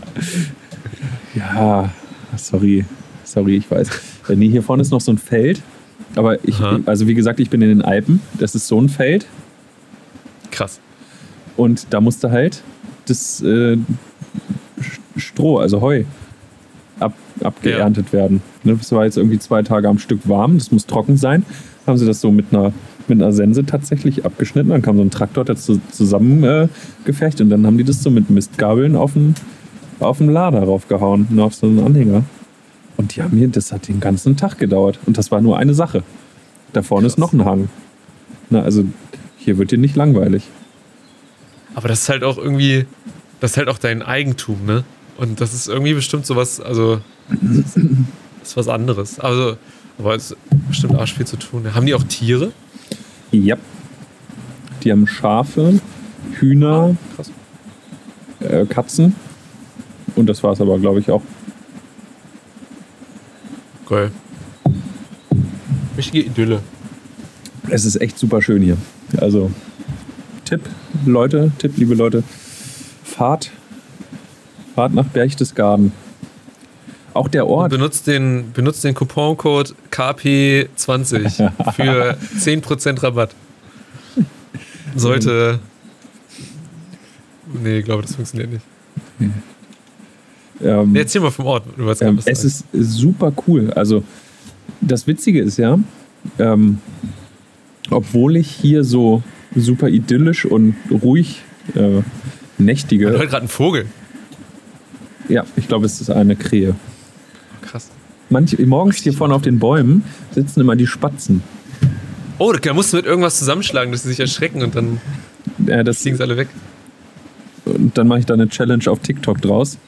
ja, sorry, sorry, ich weiß. Nee, hier vorne ist noch so ein Feld Aber ich, Aha. also wie gesagt, ich bin in den Alpen. Das ist so ein Feld. Krass. Und da musste halt das äh, Stroh, also Heu, abgeerntet ja. werden. Ne, das war jetzt irgendwie zwei Tage am Stück warm, das muss trocken sein. Haben sie das so mit einer, mit einer Sense tatsächlich abgeschnitten. Dann kam so ein Traktor dazu zusammengefecht äh, und dann haben die das so mit Mistgabeln auf den, auf den Lader raufgehauen und auf so einen Anhänger. Und die haben hier, das hat den ganzen Tag gedauert. Und das war nur eine Sache. Da vorne Krass. ist noch ein Hang. Na, also hier wird dir nicht langweilig. Aber das ist halt auch irgendwie, das ist halt auch dein Eigentum, ne? Und das ist irgendwie bestimmt sowas, also das ist was anderes. Also, aber es ist bestimmt arsch viel zu tun. Haben die auch Tiere? Ja. Die haben Schafe, Hühner, oh, äh, Katzen. Und das war es aber, glaube ich, auch. Geil. Richtige Idylle. Es ist echt super schön hier. Also, Tipp, Leute, Tipp, liebe Leute, fahrt, fahrt nach Berchtesgaden. Auch der Ort. Und benutzt den, benutzt den Couponcode KP20 für 10% Rabatt. Sollte. Nee, ich glaube, das funktioniert nicht. Ähm, nee, erzähl mal vom Ort. Du ähm, es ist super cool. Also, das Witzige ist ja, ähm, obwohl ich hier so super idyllisch und ruhig äh, nächtige. Man hört gerade einen Vogel. Ja, ich glaube, es ist eine Krähe. Krass. Manch, morgens hier vorne auf den Bäumen sitzen immer die Spatzen. Oh, da musst du mit irgendwas zusammenschlagen, dass sie sich erschrecken und dann ja, das, fliegen sie alle weg. Und dann mache ich da eine Challenge auf TikTok draus.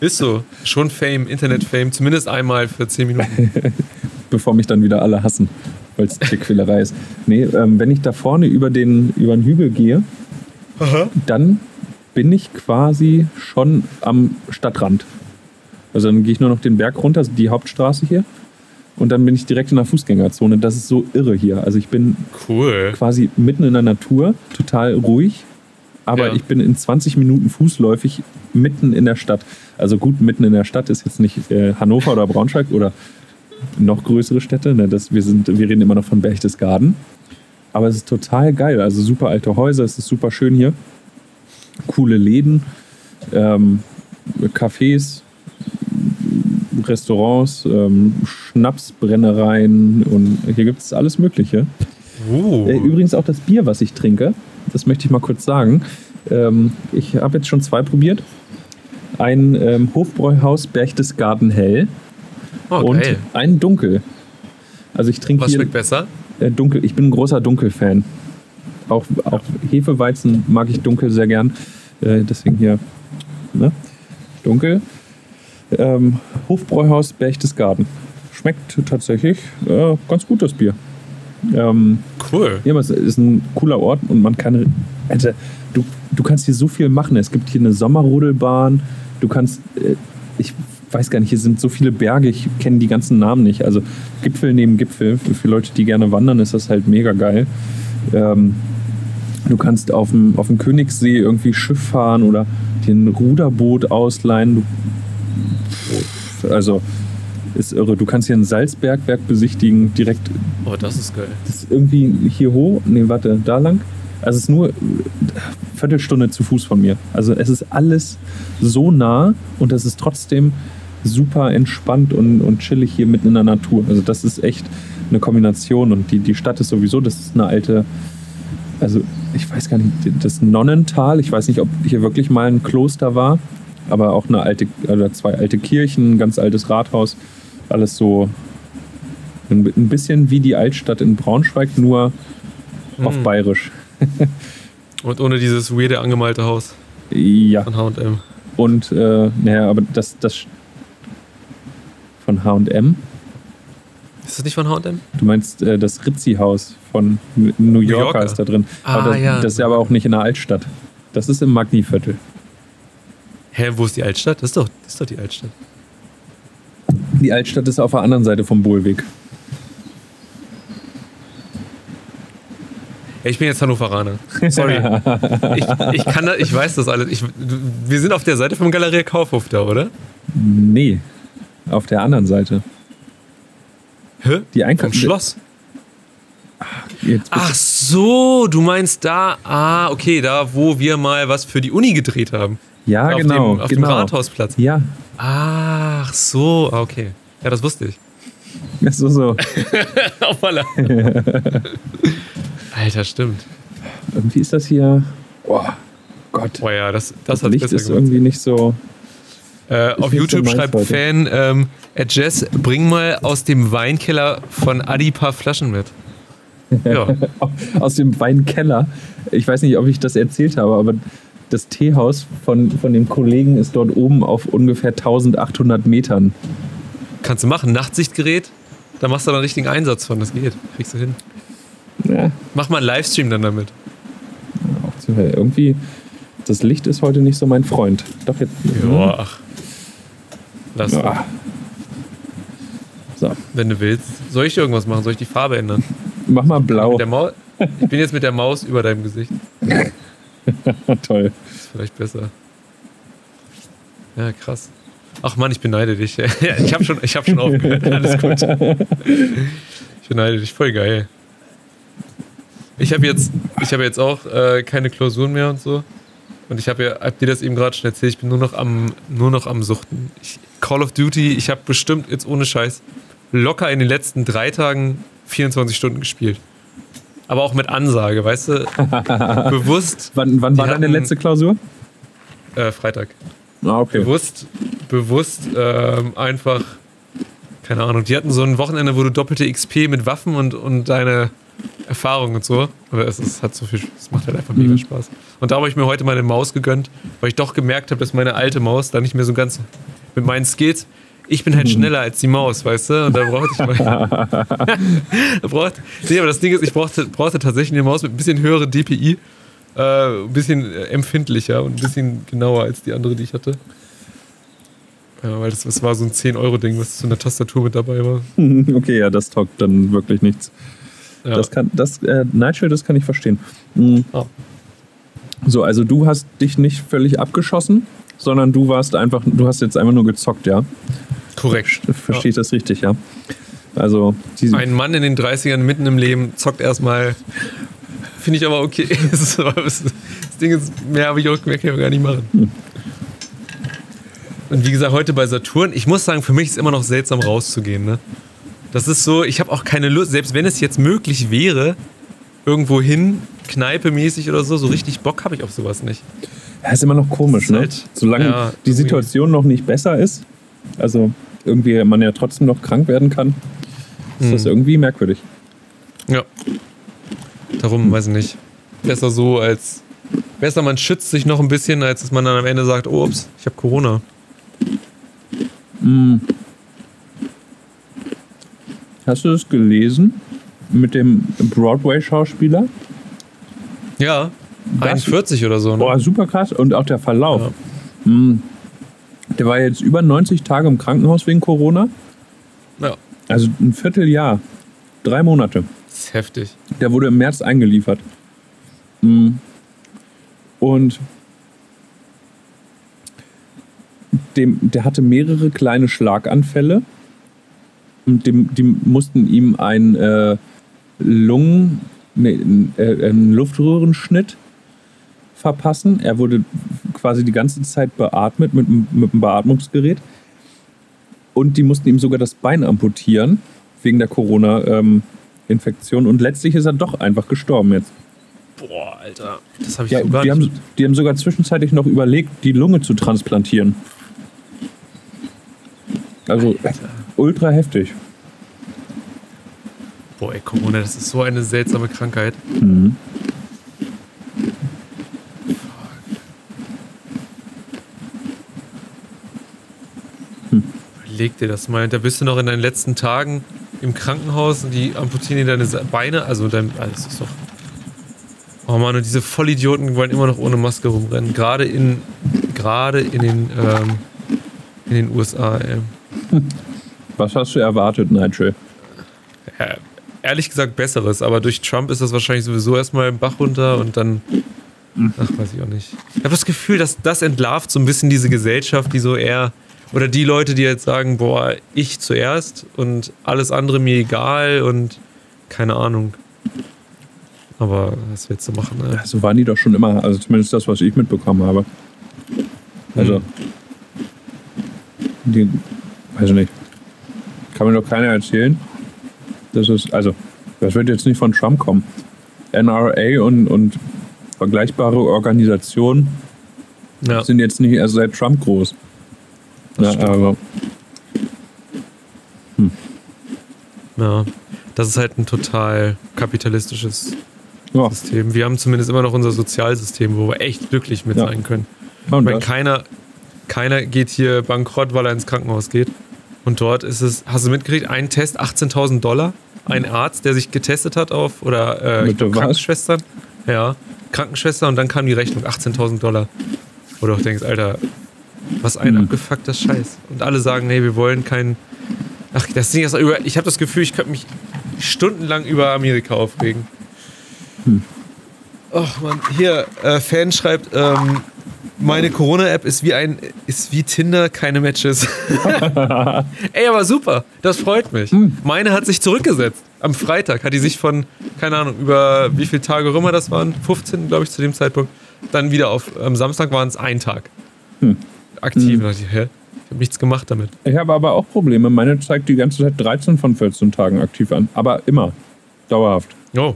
Ist so. Schon Fame, Internet-Fame, zumindest einmal für 10 Minuten. Bevor mich dann wieder alle hassen, weil es Tierquälerei ist. Nee, ähm, wenn ich da vorne über den, über den Hügel gehe, Aha. dann bin ich quasi schon am Stadtrand. Also dann gehe ich nur noch den Berg runter, also die Hauptstraße hier. Und dann bin ich direkt in der Fußgängerzone. Das ist so irre hier. Also ich bin cool. quasi mitten in der Natur, total ruhig. Aber ja. ich bin in 20 Minuten fußläufig mitten in der Stadt. Also gut, mitten in der Stadt ist jetzt nicht äh, Hannover oder Braunschweig oder noch größere Städte. Ne? Das, wir, sind, wir reden immer noch von Berchtesgaden. Aber es ist total geil. Also super alte Häuser, es ist super schön hier. Coole Läden, ähm, Cafés, Restaurants, ähm, Schnapsbrennereien und hier gibt es alles Mögliche. Äh, übrigens auch das Bier, was ich trinke, das möchte ich mal kurz sagen. Ähm, ich habe jetzt schon zwei probiert. Ein ähm, Hofbräuhaus Berchtesgaden Hell oh, und ein Dunkel. Also ich trinke Was schmeckt besser? Äh, dunkel. Ich bin ein großer Dunkel-Fan. Auch, auch Hefeweizen mag ich dunkel sehr gern. Äh, deswegen hier ne? dunkel. Ähm, Hofbräuhaus Berchtesgaden. Schmeckt tatsächlich äh, ganz gut, das Bier. Ähm, cool. Ja, es ist ein cooler Ort und man kann. Alter, du, du kannst hier so viel machen. Es gibt hier eine Sommerrodelbahn. Du kannst. Äh, ich weiß gar nicht, hier sind so viele Berge, ich kenne die ganzen Namen nicht. Also Gipfel neben Gipfel. Für Leute, die gerne wandern, ist das halt mega geil. Ähm, du kannst auf dem, auf dem Königssee irgendwie Schiff fahren oder dir ein Ruderboot ausleihen. Du, also ist irre. Du kannst hier ein Salzbergwerk besichtigen, direkt. Oh, das ist geil. Das ist irgendwie hier hoch. Nee, warte, da lang. Also es ist nur Viertelstunde zu Fuß von mir. Also es ist alles so nah und es ist trotzdem super entspannt und, und chillig hier mitten in der Natur. Also das ist echt eine Kombination und die, die Stadt ist sowieso, das ist eine alte, also ich weiß gar nicht, das Nonnental, ich weiß nicht, ob hier wirklich mal ein Kloster war, aber auch eine alte, oder zwei alte Kirchen, ein ganz altes Rathaus, alles so ein bisschen wie die Altstadt in Braunschweig, nur hm. auf bayerisch. Und ohne dieses weirde angemalte Haus. Ja. Von HM. Und, äh, naja, aber das, das von HM. Ist das nicht von HM? Du meinst äh, das Rizzi-Haus von New Yorker, Yorker, ist da drin. Ah, das, ja. das ist ja aber auch nicht in der Altstadt. Das ist im Magni-Viertel. Hä, wo ist die Altstadt? Das ist doch, das ist doch die Altstadt. Die Altstadt ist auf der anderen Seite vom Bohlweg. Ich bin jetzt Hannoveraner. Sorry. ich, ich, kann da, ich weiß das alles. Ich, wir sind auf der Seite vom Galeria Kaufhof da, oder? Nee, auf der anderen Seite. Hä? Die Einkauf Schloss. Ach so, du meinst da, ah, okay, da, wo wir mal was für die Uni gedreht haben. Ja, auf genau. Dem, auf genau. dem Rathausplatz. Ja. Ach so, ah, okay. Ja, das wusste ich. Ja, so, so. auf aller. Alter, stimmt. Irgendwie ist das hier. Oh Gott. Oh ja, das, das, das Licht ist gemacht. irgendwie nicht so. Äh, auf YouTube so schreibt heute. Fan, ähm, Jess, bring mal aus dem Weinkeller von Adi paar Flaschen mit. Ja. aus dem Weinkeller. Ich weiß nicht, ob ich das erzählt habe, aber das Teehaus von, von dem Kollegen ist dort oben auf ungefähr 1800 Metern. Kannst du machen, Nachtsichtgerät, da machst du dann einen richtigen Einsatz von, das geht, kriegst du hin. Ja. Mach mal einen Livestream dann damit. Ja, auch zu hell. Irgendwie, das Licht ist heute nicht so mein Freund. Doch jetzt. Ja, ach. Lass ja. So. Wenn du willst. Soll ich irgendwas machen? Soll ich die Farbe ändern? Mach mal blau. ich bin jetzt mit der Maus über deinem Gesicht. Toll. Das ist vielleicht besser. Ja, krass. Ach Mann, ich beneide dich. Ich habe schon, hab schon aufgehört. Alles gut. Ich beneide dich. Voll geil. Ich habe jetzt, hab jetzt auch äh, keine Klausuren mehr und so. Und ich habe ja, hab dir das eben gerade schon erzählt, ich bin nur noch am, nur noch am Suchten. Ich, Call of Duty, ich habe bestimmt jetzt ohne Scheiß locker in den letzten drei Tagen 24 Stunden gespielt. Aber auch mit Ansage, weißt du? bewusst. Wann, wann war hatten, deine letzte Klausur? Äh, Freitag. Ah, okay. Bewusst, bewusst ähm, einfach, keine Ahnung, die hatten so ein Wochenende, wo du doppelte XP mit Waffen und, und deine Erfahrung und so. Aber es, es hat so viel, es macht halt einfach mega mhm. Spaß. Und da habe ich mir heute meine Maus gegönnt, weil ich doch gemerkt habe, dass meine alte Maus da nicht mehr so ganz mit meinen Skills. Ich bin halt mhm. schneller als die Maus, weißt du? Und da brauchte ich mal. da braucht, nee, aber das Ding ist, ich brauchte, brauchte tatsächlich eine Maus mit ein bisschen höherer DPI. Äh, ein bisschen empfindlicher und ein bisschen genauer als die andere, die ich hatte. Ja, weil das, das war so ein 10-Euro-Ding, was zu einer Tastatur mit dabei war. Okay, ja, das taugt dann wirklich nichts. Ja. Das kann, das, äh, Nigel, das kann ich verstehen. Mhm. Oh. So, also du hast dich nicht völlig abgeschossen, sondern du warst einfach, du hast jetzt einfach nur gezockt, ja? Korrekt. Verstehe ich ja. das richtig, ja? Also, ein Mann in den 30ern mitten im Leben zockt erstmal. Finde ich aber okay. das, Ding ist, mehr habe ich auch mehr kann ich gar nicht machen. Hm. Und wie gesagt, heute bei Saturn, ich muss sagen, für mich ist es immer noch seltsam rauszugehen. Ne? Das ist so, ich habe auch keine Lust, selbst wenn es jetzt möglich wäre, irgendwo hin, Kneipe-mäßig oder so, so richtig Bock habe ich auf sowas nicht. Ja, ist immer noch komisch, ne? Halt, Solange ja, die Situation noch nicht besser ist, also irgendwie man ja trotzdem noch krank werden kann, ist hm. das irgendwie merkwürdig. Ja. Darum, hm. weiß ich nicht. Besser so als. Besser, man schützt sich noch ein bisschen, als dass man dann am Ende sagt: oh, ups, ich habe Corona. Hm. Hast du das gelesen mit dem Broadway-Schauspieler? Ja, 41 oder so. Ne? Boah, super krass. Und auch der Verlauf. Ja. Hm. Der war jetzt über 90 Tage im Krankenhaus wegen Corona. Ja. Also ein Vierteljahr. Drei Monate. Das ist heftig. Der wurde im März eingeliefert. Hm. Und dem, der hatte mehrere kleine Schlaganfälle die, die mussten ihm einen äh, Lungen, nee, äh, einen Luftröhrenschnitt verpassen. Er wurde quasi die ganze Zeit beatmet mit, mit einem Beatmungsgerät. Und die mussten ihm sogar das Bein amputieren, wegen der Corona-Infektion. Ähm, und letztlich ist er doch einfach gestorben jetzt. Boah, Alter. Das habe ich ja, so gar die. Haben, die haben sogar zwischenzeitlich noch überlegt, die Lunge zu transplantieren. Also Alter. ultra heftig. Boah, ey, Corona, das ist so eine seltsame Krankheit. Mhm. Leg dir das mal. Da bist du noch in deinen letzten Tagen im Krankenhaus und die amputieren dir deine Beine. Also, dein, alles ist doch. Oh Mann, und diese Vollidioten wollen immer noch ohne Maske rumrennen. Gerade in, gerade in den, ähm, in den USA, ey. Was hast du erwartet, Nigel? Ja, ehrlich gesagt Besseres, aber durch Trump ist das wahrscheinlich sowieso erstmal im Bach runter und dann. Ach, weiß ich auch nicht. Ich habe das Gefühl, dass das entlarvt so ein bisschen diese Gesellschaft, die so eher oder die Leute, die jetzt sagen, boah, ich zuerst und alles andere mir egal und keine Ahnung. Aber was willst du machen? Ne? So waren die doch schon immer, also zumindest das, was ich mitbekommen habe. Also, hm. die, weiß ich nicht. Kann mir doch keiner erzählen. Das ist, also, das wird jetzt nicht von Trump kommen. NRA und, und vergleichbare Organisationen ja. sind jetzt nicht erst seit Trump groß. Ja, aber. Hm. Ja, das ist halt ein total kapitalistisches ja. System. Wir haben zumindest immer noch unser Sozialsystem, wo wir echt glücklich mit ja. sein können. Und Weil keiner, keiner geht hier bankrott, weil er ins Krankenhaus geht. Und dort ist es, hast du mitgekriegt, ein Test 18.000 Dollar. Ein Arzt, der sich getestet hat auf, oder äh, Krankenschwestern. Ja, Krankenschwester und dann kam die Rechnung 18.000 Dollar. Wo du auch denkst, Alter, was ein mhm. abgefuckter Scheiß. Und alle sagen, nee, wir wollen keinen. Ach, das Ding ist über. Ich habe das Gefühl, ich könnte mich stundenlang über Amerika aufregen. Hm. Ach man, hier, äh, Fan schreibt, ähm, meine Corona-App ist wie ein, ist wie Tinder, keine Matches. Ey, aber super, das freut mich. Hm. Meine hat sich zurückgesetzt. Am Freitag hat die sich von, keine Ahnung, über wie viele Tage Römer das waren, 15, glaube ich, zu dem Zeitpunkt, dann wieder auf, am Samstag waren es ein Tag. Hm. Aktiv. Hm. Da dachte ich, hä? Ich habe nichts gemacht damit. Ich habe aber auch Probleme. Meine zeigt die ganze Zeit 13 von 14 Tagen aktiv an. Aber immer. Dauerhaft. Oh.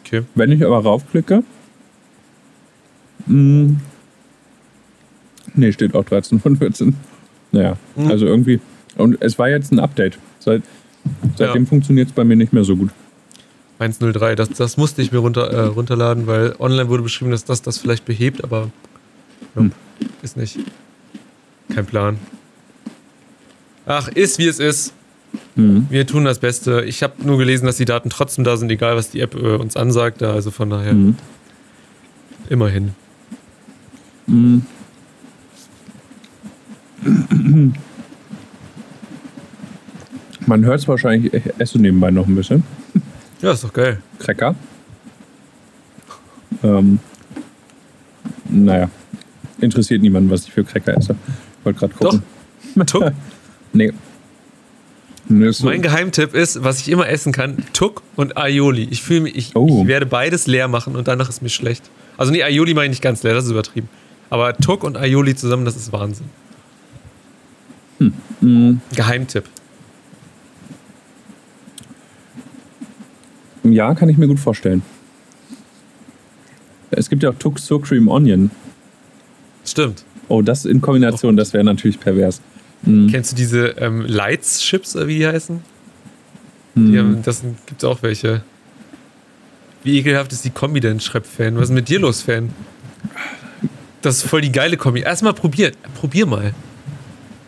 Okay. Wenn ich aber raufklicke, mh, hm, nee, steht auch 13 von 14. Naja, mhm. also irgendwie. Und es war jetzt ein Update. Seit, seitdem ja. funktioniert es bei mir nicht mehr so gut. 1.03, das, das musste ich mir runter, äh, runterladen, weil online wurde beschrieben, dass das das vielleicht behebt, aber ja, hm. ist nicht. Kein Plan. Ach, ist wie es ist. Mhm. Wir tun das Beste. Ich habe nur gelesen, dass die Daten trotzdem da sind, egal was die App äh, uns ansagt. Also von daher mhm. immerhin. Mhm. Man hört es wahrscheinlich, ich esse nebenbei noch ein bisschen. Ja, ist doch geil. Cracker. Ähm, naja, interessiert niemanden, was ich für Cracker esse. Wollte gerade gucken. Doch. Tuck? nee. Mein Geheimtipp ist, was ich immer essen kann, Tuck und Aioli. Ich fühle mich, ich, oh. ich, werde beides leer machen und danach ist mir schlecht. Also nee, Aioli meine ich nicht ganz leer, das ist übertrieben. Aber Tuck und Aioli zusammen, das ist Wahnsinn. Hm. Mhm. Geheimtipp. Ja, kann ich mir gut vorstellen. Es gibt ja auch Tuck Sour Cream Onion. Stimmt. Oh, das in Kombination, das wäre natürlich pervers. Mhm. Kennst du diese ähm, Lights-Chips, wie die heißen? Mhm. Die haben, das gibt es auch welche. Wie ekelhaft ist die Kombi denn, Schrepp-Fan? Was ist mit dir los, Fan? Das ist voll die geile Kombi. Erstmal probier. Probier mal.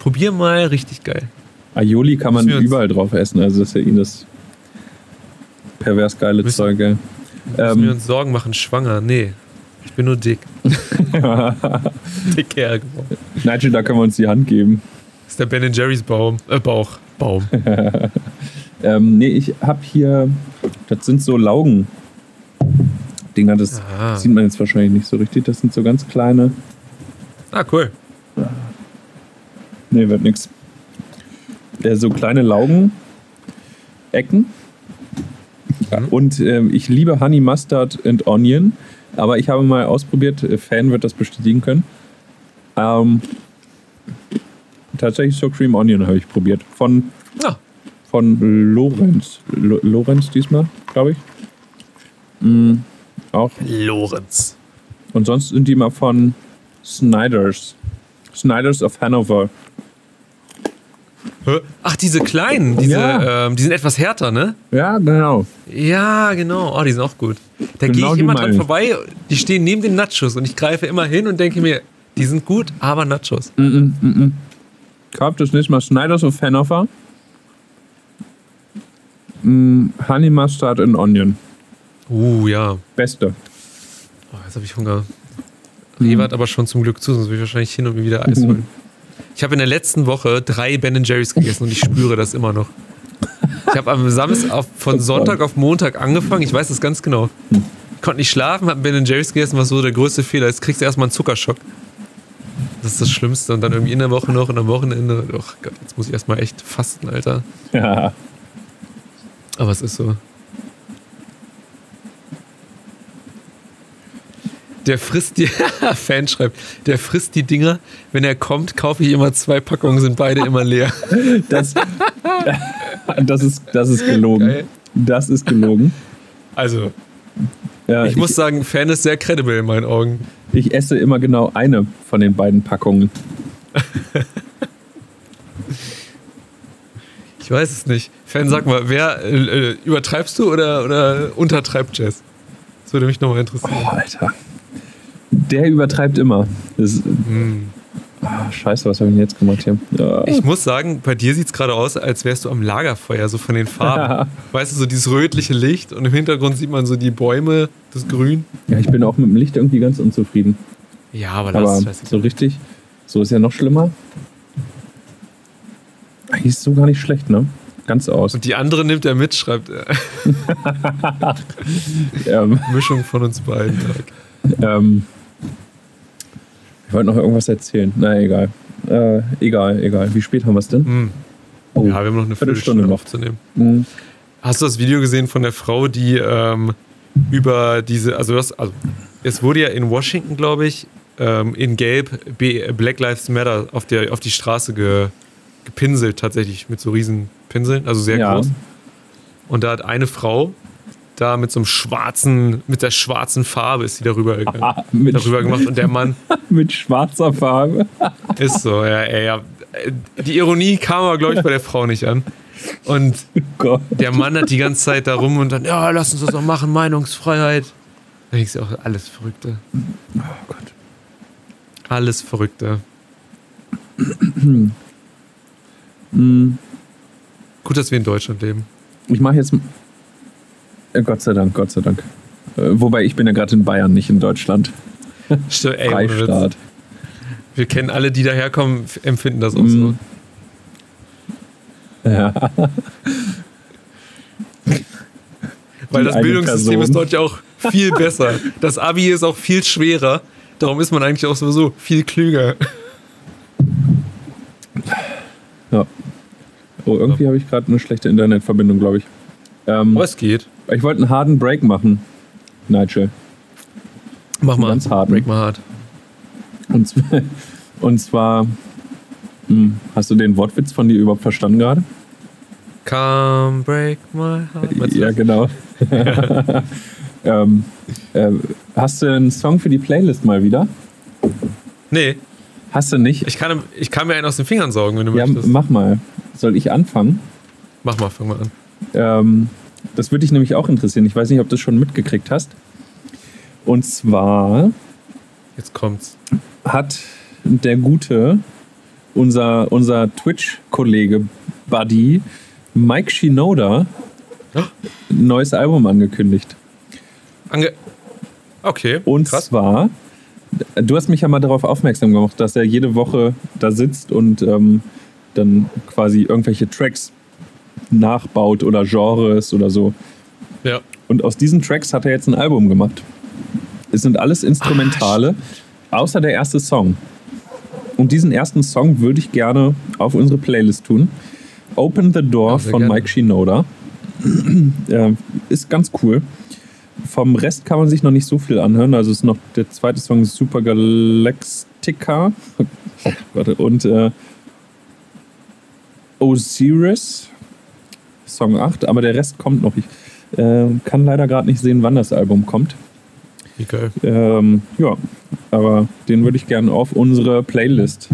Probier mal, richtig geil. Aioli kann man überall drauf essen, also das ist ja ihnen das pervers geile müssen, Zeug? Müssen ähm, wir uns Sorgen machen, schwanger? Nee. Ich bin nur dick. Kerl geworden. Nigel, da können wir uns die Hand geben. Das ist der Ben Jerry's Baum, äh, Bauch. Baum. ähm, nee, ich hab hier, das sind so Laugen. Dinger, das ah. sieht man jetzt wahrscheinlich nicht so richtig. Das sind so ganz kleine. Ah, cool. Nee, wird nix. Ja, so kleine Laugen, Ecken. Mhm. Und äh, ich liebe Honey Mustard and Onion. Aber ich habe mal ausprobiert, äh, Fan wird das bestätigen können. Ähm, tatsächlich so Cream Onion habe ich probiert. Von, ja. von Lorenz. L Lorenz diesmal, glaube ich. Mhm, auch. Lorenz. Und sonst sind die mal von Snyders. Snyders of Hanover. Ach, diese kleinen, diese, ja. ähm, die sind etwas härter, ne? Ja, genau. Ja, genau. Oh, die sind auch gut. Da genau gehe ich immer dran vorbei, die stehen neben den Nachos und ich greife immer hin und denke mir, die sind gut, aber Nachos. Mm -mm, mm -mm. Kauft das nächste Mal Snyders of Hanover. Mm, Honey Mustard and Onion. Uh, ja. Beste. Oh, jetzt habe ich Hunger. Rewe hat aber schon zum Glück zu, sonst würde ich wahrscheinlich hin und wieder Eis holen. Ich habe in der letzten Woche drei Ben Jerry's gegessen und ich spüre das immer noch. Ich habe am Samstag von Sonntag auf Montag angefangen, ich weiß das ganz genau. Ich konnte nicht schlafen, habe Ben Jerry's gegessen, was so der größte Fehler ist. Kriegst du erstmal einen Zuckerschock. Das ist das Schlimmste. Und dann irgendwie in der Woche noch und am Wochenende. Oh Gott, jetzt muss ich erstmal echt fasten, Alter. Ja. Aber es ist so. Der frisst die, Fan schreibt, der frisst die Dinger. Wenn er kommt, kaufe ich immer zwei Packungen, sind beide immer leer. Das, das, ist, das ist gelogen. Geil. Das ist gelogen. Also, ja, ich, ich muss sagen, Fan ist sehr credible in meinen Augen. Ich esse immer genau eine von den beiden Packungen. ich weiß es nicht. Fan, sag mal, wer äh, äh, übertreibst du oder, oder untertreibt Jazz? Das würde mich nochmal interessieren. Oh, Alter. Der übertreibt immer. Das, mm. Scheiße, was habe ich denn jetzt gemacht hier? Ja. Ich muss sagen, bei dir sieht es gerade aus, als wärst du am Lagerfeuer, so von den Farben. weißt du, so dieses rötliche Licht und im Hintergrund sieht man so die Bäume, das Grün. Ja, ich bin auch mit dem Licht irgendwie ganz unzufrieden. Ja, aber das aber so richtig. So ist ja noch schlimmer. Eigentlich ist so gar nicht schlecht, ne? Ganz aus. Und die andere nimmt er mit, schreibt er. ähm. Mischung von uns beiden. Ähm, ich wollte noch irgendwas erzählen. Na, egal. Äh, egal, egal. Wie spät haben wir es denn? Mm. Oh, ja, wir haben noch eine Viertelstunde noch zu nehmen. Mm. Hast du das Video gesehen von der Frau, die ähm, über diese, also das, also es wurde ja in Washington, glaube ich, ähm, in Gelb Black Lives Matter auf, der, auf die Straße ge, gepinselt, tatsächlich mit so riesen Pinseln, also sehr ja. groß. Und da hat eine Frau da mit so einem schwarzen, mit der schwarzen Farbe ist sie darüber, ah, darüber gemacht und der Mann. mit schwarzer Farbe. ist so, ja, ey, ja. Die Ironie kam aber, glaube ich, bei der Frau nicht an. Und oh der Mann hat die ganze Zeit da rum und dann, ja, lass uns das doch machen, Meinungsfreiheit. Da denkst du auch, alles Verrückte. Oh Gott. Alles Verrückte. Gut, dass wir in Deutschland leben. Ich mache jetzt Gott sei Dank, Gott sei Dank. Äh, wobei ich bin ja gerade in Bayern, nicht in Deutschland. Stimmt, ey, Freistaat. Wir kennen alle, die daherkommen, empfinden das auch so. Ja. Weil das Bildungssystem Person. ist dort ja auch viel besser. Das Abi ist auch viel schwerer. Darum ist man eigentlich auch sowieso viel klüger. Ja. Oh, irgendwie habe ich gerade eine schlechte Internetverbindung, glaube ich. Ähm, Aber es geht. Ich wollte einen harten Break machen, Nigel. Mach mal. Ganz harten. Break mal hart. Und, zwar, und zwar hm, hast du den Wortwitz von dir überhaupt verstanden gerade? Come break my heart. Ja, genau. ähm, äh, hast du einen Song für die Playlist mal wieder? Nee. Hast du nicht? Ich kann, ich kann mir einen aus den Fingern saugen, wenn du ja, möchtest. Mach mal. Soll ich anfangen? Mach mal, fang mal an. Ähm, das würde dich nämlich auch interessieren. Ich weiß nicht, ob du es schon mitgekriegt hast. Und zwar. Jetzt kommt's. Hat der gute, unser, unser Twitch-Kollege Buddy, Mike Shinoda, ein neues Album angekündigt. Ange okay. Und krass. zwar, du hast mich ja mal darauf aufmerksam gemacht, dass er jede Woche da sitzt und ähm, dann quasi irgendwelche Tracks nachbaut oder Genres oder so. Ja. Und aus diesen Tracks hat er jetzt ein Album gemacht. Es sind alles Instrumentale, Ach, außer der erste Song. Und diesen ersten Song würde ich gerne auf unsere Playlist tun. Open the Door ja, von gerne. Mike Shinoda. äh, ist ganz cool. Vom Rest kann man sich noch nicht so viel anhören. Also ist noch der zweite Song ist Super Galactica. Und äh, Osiris Song 8, aber der Rest kommt noch. Ich äh, kann leider gerade nicht sehen, wann das Album kommt. Wie geil. Ähm, ja, aber den würde ich gerne auf unsere Playlist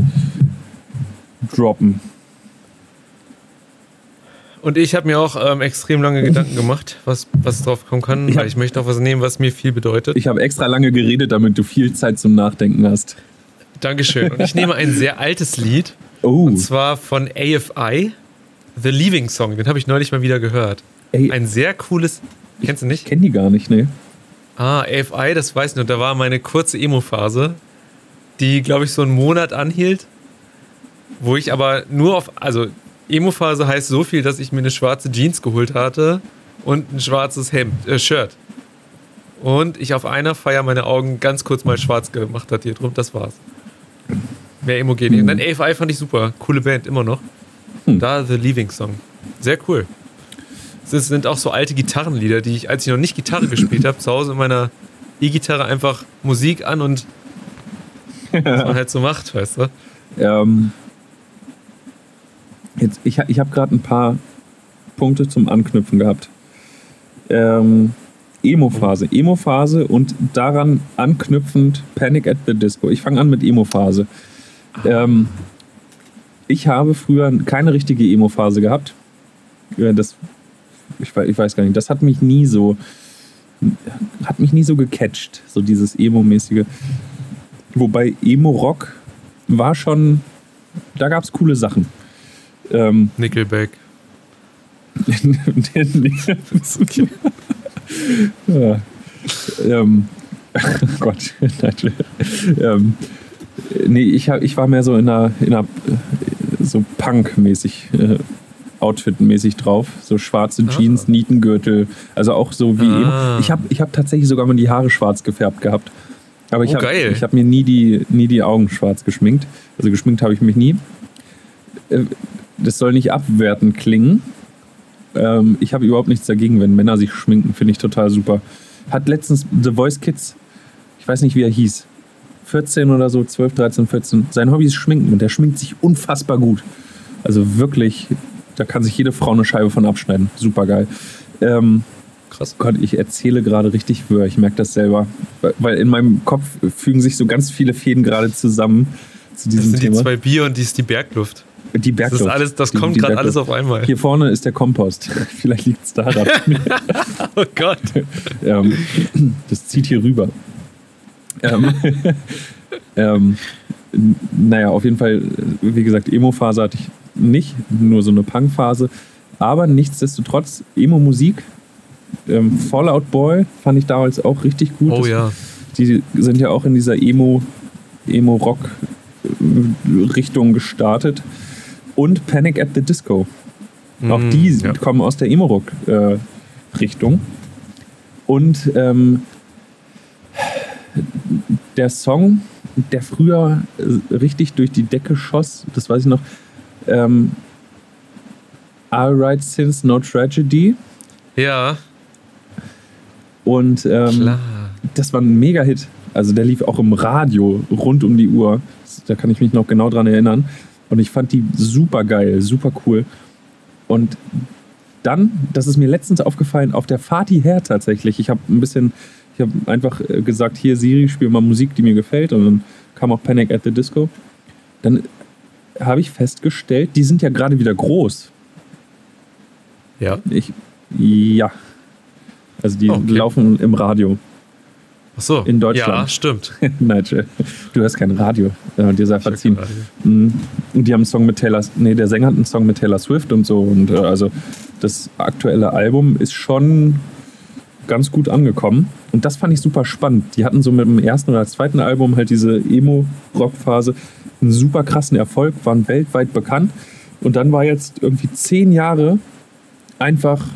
droppen. Und ich habe mir auch ähm, extrem lange Gedanken gemacht, was, was drauf kommen kann, ich weil ich möchte auch was nehmen, was mir viel bedeutet. Ich habe extra lange geredet, damit du viel Zeit zum Nachdenken hast. Dankeschön. Und ich nehme ein sehr altes Lied. Oh. Und zwar von AFI. The Leaving Song, den habe ich neulich mal wieder gehört. Ey, Ein sehr cooles. Kennst du nicht? Ich kenne die gar nicht, ne? Ah, AFI, das weiß ich noch. Da war meine kurze Emo-Phase, die, glaube ich, so einen Monat anhielt. Wo ich aber nur auf. Also, Emo-Phase heißt so viel, dass ich mir eine schwarze Jeans geholt hatte und ein schwarzes Hemd, äh, Shirt. Und ich auf einer Feier meine Augen ganz kurz mal schwarz gemacht hatte hier drum. Das war's. Mehr Emo geht nicht. Mhm. Und dann AFI fand ich super. Coole Band, immer noch. Hm. Da The Leaving Song. Sehr cool. Das sind auch so alte Gitarrenlieder, die ich, als ich noch nicht Gitarre gespielt habe, zu Hause in meiner E-Gitarre einfach Musik an und was man halt so macht, weißt du? Ähm, jetzt, ich ich habe gerade ein paar Punkte zum Anknüpfen gehabt. Ähm, Emo-Phase. Emo-Phase und daran anknüpfend Panic at the Disco. Ich fange an mit Emo-Phase. Ähm, ich habe früher keine richtige Emo-Phase gehabt. Das, ich, ich weiß gar nicht, das hat mich nie so hat mich nie so gecatcht, so dieses Emo-mäßige. Wobei Emo-Rock war schon, da gab es coole Sachen. Ähm, Nickelback. ja. ähm, Gott, ähm, nee, ich, ich war mehr so in einer, in einer so Punk-mäßig, äh, Outfit-mäßig drauf. So schwarze ah. Jeans, ah. Nietengürtel. Also auch so wie ah. eben. Ich habe ich hab tatsächlich sogar mal die Haare schwarz gefärbt gehabt. Aber ich oh, habe hab mir nie die, nie die Augen schwarz geschminkt. Also geschminkt habe ich mich nie. Äh, das soll nicht abwertend klingen. Ähm, ich habe überhaupt nichts dagegen, wenn Männer sich schminken. Finde ich total super. Hat letztens The Voice Kids, ich weiß nicht, wie er hieß, 14 oder so, 12, 13, 14. Sein Hobby ist Schminken und der schminkt sich unfassbar gut. Also wirklich, da kann sich jede Frau eine Scheibe von abschneiden. Super geil. Ähm, Krass. Gott, ich erzähle gerade richtig Wör, ich merke das selber. Weil in meinem Kopf fügen sich so ganz viele Fäden gerade zusammen zu diesem das sind Thema. die zwei Bier und die ist die Bergluft. Die Bergluft. Das, alles, das kommt gerade alles auf einmal. Hier vorne ist der Kompost. Vielleicht liegt es daran. oh Gott. das zieht hier rüber. Ähm, ähm, naja, auf jeden Fall, wie gesagt, Emo-Phase hatte ich nicht, nur so eine Punk-Phase. Aber nichtsdestotrotz, Emo-Musik, ähm, Fallout Boy fand ich damals auch richtig gut. Oh ja. Die sind ja auch in dieser Emo, Emo-Rock-Richtung gestartet. Und Panic at the Disco. Mm, auch die ja. kommen aus der Emo-Rock-Richtung. Äh, Und ähm, der Song, der früher äh, richtig durch die Decke schoss, das weiß ich noch, ähm, All Right Since No Tragedy. Ja. Und ähm, das war ein Mega-Hit. Also der lief auch im Radio rund um die Uhr. Da kann ich mich noch genau dran erinnern. Und ich fand die super geil, super cool. Und dann, das ist mir letztens aufgefallen, auf der Fahrt hierher tatsächlich. Ich habe ein bisschen, ich habe einfach äh, gesagt, hier Siri, spiel mal Musik, die mir gefällt. Und dann kam auch Panic at the Disco. Dann habe ich festgestellt, die sind ja gerade wieder groß. Ja. Ich, ja. Also die okay. laufen im Radio. Ach so. In Deutschland. Ja, stimmt. Nigel, du hörst kein Radio. Ja, dir sei verziehen. Mhm. Und die haben einen Song mit Taylor, nee, der Sänger hat einen Song mit Taylor Swift und so. Und äh, also das aktuelle Album ist schon ganz gut angekommen. Und das fand ich super spannend. Die hatten so mit dem ersten oder zweiten Album halt diese Emo-Rock-Phase einen super krassen Erfolg, waren weltweit bekannt. Und dann war jetzt irgendwie zehn Jahre einfach,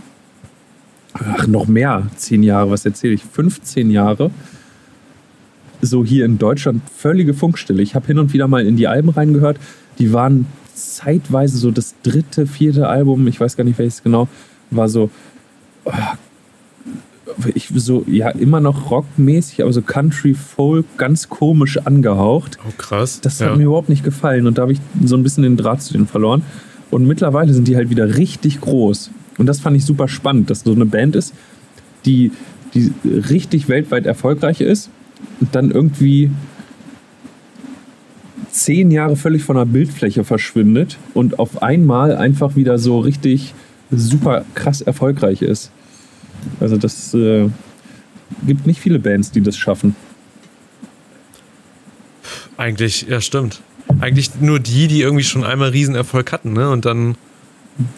ach, noch mehr, zehn Jahre, was erzähle ich, 15 Jahre, so hier in Deutschland völlige Funkstille. Ich habe hin und wieder mal in die Alben reingehört, die waren zeitweise so das dritte, vierte Album, ich weiß gar nicht welches genau, war so, oh, ich so, ja, immer noch rockmäßig, aber so Country Folk, ganz komisch angehaucht. Oh, krass. Das hat ja. mir überhaupt nicht gefallen und da habe ich so ein bisschen den Draht zu denen verloren. Und mittlerweile sind die halt wieder richtig groß. Und das fand ich super spannend, dass so eine Band ist, die, die richtig weltweit erfolgreich ist und dann irgendwie zehn Jahre völlig von der Bildfläche verschwindet und auf einmal einfach wieder so richtig super krass erfolgreich ist. Also das äh, gibt nicht viele Bands, die das schaffen. Eigentlich, ja stimmt. Eigentlich nur die, die irgendwie schon einmal Riesenerfolg hatten, ne? Und dann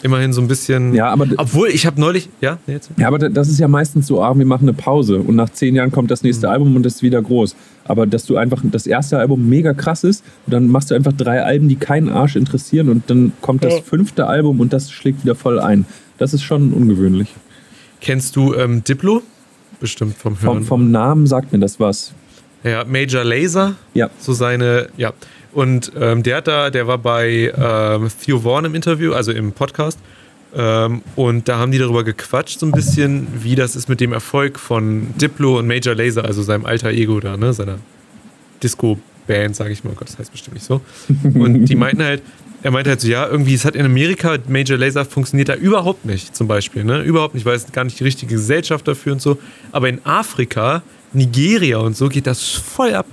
immerhin so ein bisschen. Ja, aber. Obwohl, ich habe neulich. Ja, jetzt. Ja, aber das ist ja meistens so, ah, wir machen eine Pause und nach zehn Jahren kommt das nächste mhm. Album und das ist wieder groß. Aber dass du einfach das erste Album mega krass ist und dann machst du einfach drei Alben, die keinen Arsch interessieren und dann kommt das ja. fünfte Album und das schlägt wieder voll ein. Das ist schon ungewöhnlich. Kennst du ähm, Diplo? Bestimmt vom Hören. Vom, vom, Namen sagt mir das was. Ja, Major Laser. Ja. So seine, ja. Und ähm, der hat da, der war bei ähm, Theo Vaughn im Interview, also im Podcast. Ähm, und da haben die darüber gequatscht, so ein bisschen, wie das ist mit dem Erfolg von Diplo und Major Laser, also seinem alter Ego da, ne, seiner Disco-Band, sage ich mal. Oh Gott, das heißt bestimmt nicht so. Und die meinten halt, er meinte halt so, ja, irgendwie, es hat in Amerika, Major Laser funktioniert da überhaupt nicht, zum Beispiel, ne? Überhaupt nicht, weil es gar nicht die richtige Gesellschaft dafür und so. Aber in Afrika, Nigeria und so geht das voll ab.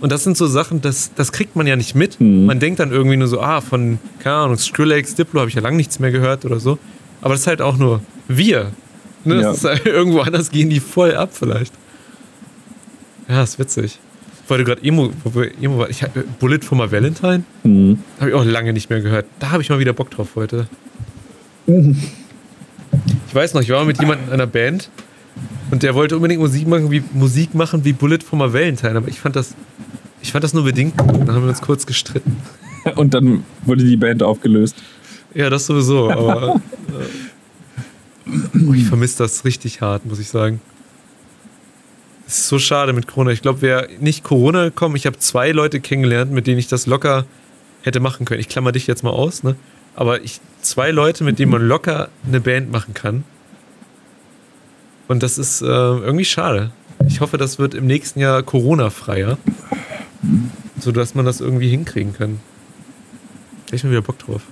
Und das sind so Sachen, das, das kriegt man ja nicht mit. Mhm. Man denkt dann irgendwie nur so, ah, von, keine Ahnung, Skrillex, Diplo habe ich ja lange nichts mehr gehört oder so. Aber das ist halt auch nur wir. Ne? Ja. Halt, irgendwo anders gehen die voll ab vielleicht. Ja, ist witzig weil du gerade Emo, Emo war. Ich, Bullet for my Valentine? Mhm. Habe ich auch lange nicht mehr gehört. Da habe ich mal wieder Bock drauf heute. Mhm. Ich weiß noch, ich war mit jemandem in einer Band und der wollte unbedingt Musik machen wie, Musik machen wie Bullet for my Valentine, aber ich fand das, ich fand das nur bedingt gut. Dann haben wir uns kurz gestritten. Und dann wurde die Band aufgelöst. Ja, das sowieso, aber äh, ich vermisse das richtig hart, muss ich sagen. Es ist so schade mit Corona. Ich glaube, wäre nicht Corona gekommen, ich habe zwei Leute kennengelernt, mit denen ich das locker hätte machen können. Ich klammer dich jetzt mal aus, ne? Aber ich, zwei Leute, mit denen man locker eine Band machen kann. Und das ist äh, irgendwie schade. Ich hoffe, das wird im nächsten Jahr Corona-freier. Sodass man das irgendwie hinkriegen kann. Ich mir wieder Bock drauf.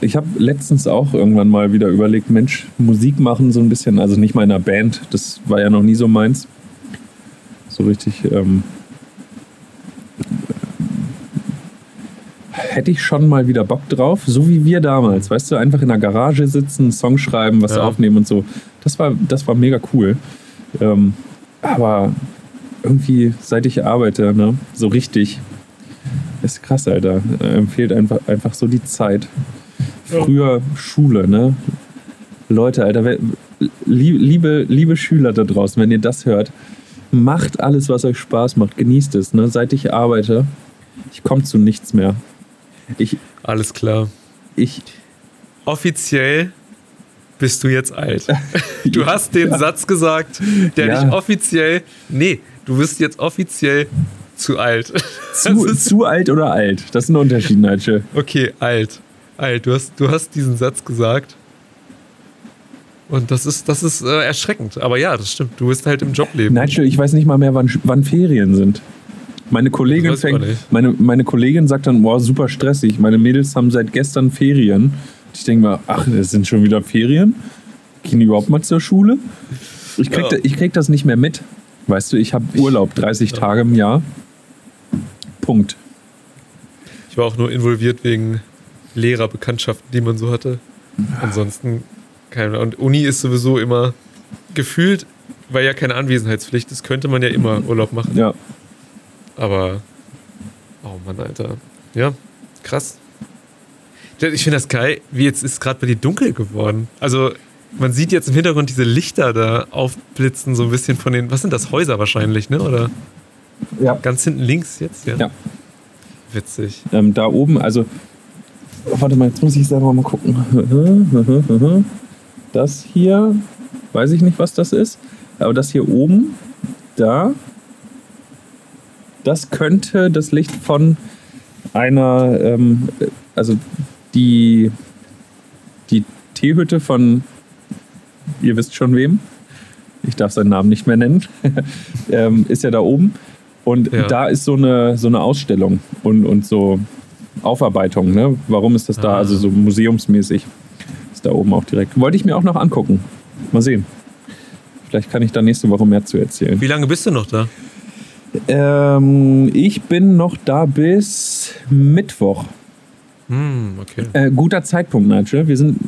Ich habe letztens auch irgendwann mal wieder überlegt, Mensch, Musik machen so ein bisschen, also nicht meiner Band, das war ja noch nie so meins. So richtig. Ähm, hätte ich schon mal wieder Bock drauf, so wie wir damals, weißt du, einfach in der Garage sitzen, einen Song schreiben, was ja. aufnehmen und so. Das war, das war mega cool. Ähm, aber irgendwie, seit ich arbeite, ne, so richtig, ist krass, Alter. Ähm, fehlt einfach, einfach so die Zeit früher Schule, ne? Leute, Alter, liebe, liebe Schüler da draußen, wenn ihr das hört, macht alles, was euch Spaß macht, genießt es. Ne? Seit ich arbeite, ich komme zu nichts mehr. Ich, alles klar. Ich. Offiziell bist du jetzt alt. Du hast den ja. Satz gesagt, der ja. dich offiziell. Nee, du bist jetzt offiziell zu alt. Zu, zu alt oder alt? Das ist ein Unterschied, Nigel. Okay, alt. Alt, du hast, du hast diesen Satz gesagt. Und das ist, das ist äh, erschreckend. Aber ja, das stimmt. Du bist halt im Jobleben. Nigel, ich weiß nicht mal mehr, wann, wann Ferien sind. Meine Kollegin fängt, meine, meine Kollegin sagt dann, wow, super stressig. Meine Mädels haben seit gestern Ferien. Ich denke mal, ach, es sind schon wieder Ferien? Gehen die überhaupt mal zur Schule? Ich krieg, ja. ich krieg das nicht mehr mit. Weißt du, ich habe Urlaub 30 ja. Tage im Jahr. Punkt. Ich war auch nur involviert wegen Lehrerbekanntschaften, die man so hatte. Ansonsten keine Und Uni ist sowieso immer gefühlt, weil ja keine Anwesenheitspflicht ist, könnte man ja immer Urlaub machen. Ja. Aber, oh Mann, Alter. Ja, krass. Ich finde das geil, wie jetzt ist gerade bei dir dunkel geworden. Also, man sieht jetzt im Hintergrund diese Lichter da aufblitzen, so ein bisschen von den, was sind das, Häuser wahrscheinlich, ne? Oder? Ja. Ganz hinten links jetzt, ja. Ja. Witzig. Ähm, da oben, also warte mal, jetzt muss ich selber mal gucken. Das hier, weiß ich nicht, was das ist. Aber das hier oben, da, das könnte das Licht von einer, ähm, also die, die Teehütte von, ihr wisst schon wem, ich darf seinen Namen nicht mehr nennen, ähm, ist ja da oben. Und ja. da ist so eine, so eine Ausstellung und, und so Aufarbeitung. Ne? Warum ist das da? Also so museumsmäßig ist da oben auch direkt. Wollte ich mir auch noch angucken. Mal sehen. Vielleicht kann ich da nächste Woche mehr zu erzählen. Wie lange bist du noch da? Ähm, ich bin noch da bis Mittwoch. Hm, okay. Äh, guter Zeitpunkt, Nigel. Wir sind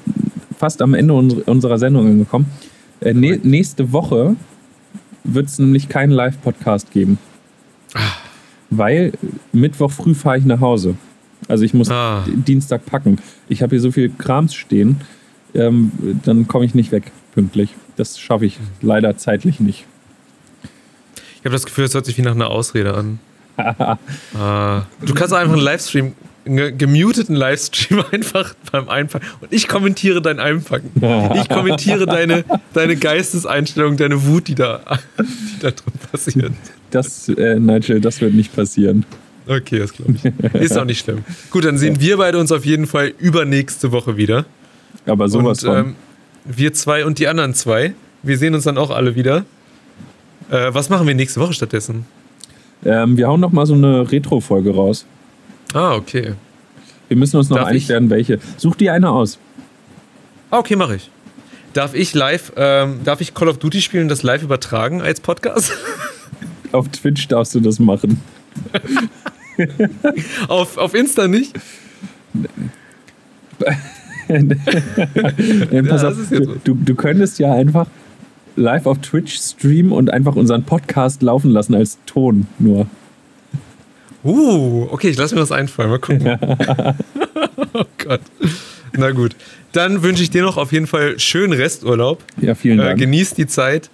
fast am Ende unserer Sendung angekommen. Äh, ne nächste Woche wird es nämlich keinen Live-Podcast geben. Ah. Weil Mittwoch früh fahre ich nach Hause. Also ich muss ah. Dienstag packen. Ich habe hier so viel Krams stehen, ähm, dann komme ich nicht weg pünktlich. Das schaffe ich leider zeitlich nicht. Ich habe das Gefühl, es hört sich wie nach einer Ausrede an. ah. Du kannst einfach einen Livestream, einen gemuteten Livestream einfach beim Einpacken. Und ich kommentiere dein Einpacken. Ich kommentiere deine, deine Geisteseinstellung, deine Wut, die da, die da drin passiert. Das, äh, Nigel, das wird nicht passieren. Okay, das glaube ich. Ist auch nicht schlimm. Gut, dann sehen wir beide uns auf jeden Fall übernächste Woche wieder. Aber sowas und. Ähm, wir zwei und die anderen zwei. Wir sehen uns dann auch alle wieder. Äh, was machen wir nächste Woche stattdessen? Ähm, wir hauen noch mal so eine Retro-Folge raus. Ah, okay. Wir müssen uns noch Darf einig ich? werden, welche. Such dir eine aus. Ah, okay, mache ich. Darf ich live, ähm, darf ich Call of Duty spielen und das live übertragen als Podcast? Auf Twitch darfst du das machen. auf, auf Insta nicht? ja, pass auf, du, du könntest ja einfach live auf Twitch streamen und einfach unseren Podcast laufen lassen als Ton nur. Uh, okay, ich lasse mir das einfallen. Mal gucken. oh Gott. Na gut. Dann wünsche ich dir noch auf jeden Fall schönen Resturlaub. Ja, vielen Dank. Äh, genieß die Zeit.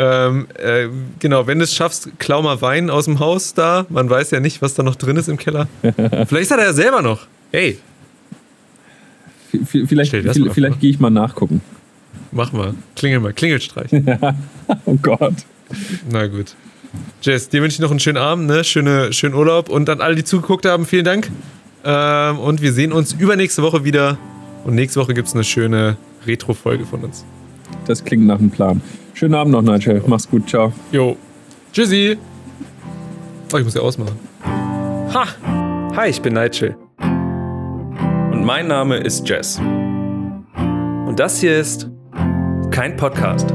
Ähm, äh, genau, wenn du es schaffst, klau mal Wein aus dem Haus da. Man weiß ja nicht, was da noch drin ist im Keller. Vielleicht hat er ja selber noch. Hey. V vielleicht, vielleicht, vielleicht gehe ich mal nachgucken. Mach mal. Klingel mal. Klingelstreich. oh Gott. Na gut. Jess, dir wünsche ich noch einen schönen Abend, ne? Schöne, schönen Urlaub. Und an alle, die zugeguckt haben, vielen Dank. Ähm, und wir sehen uns übernächste Woche wieder. Und nächste Woche gibt es eine schöne Retro-Folge von uns. Das klingt nach einem Plan. Schönen Abend noch, Nigel. Mach's gut. Ciao. Jo. Tschüssi. Oh, ich muss ja ausmachen. Ha! Hi, ich bin Nigel. Und mein Name ist Jess. Und das hier ist kein Podcast.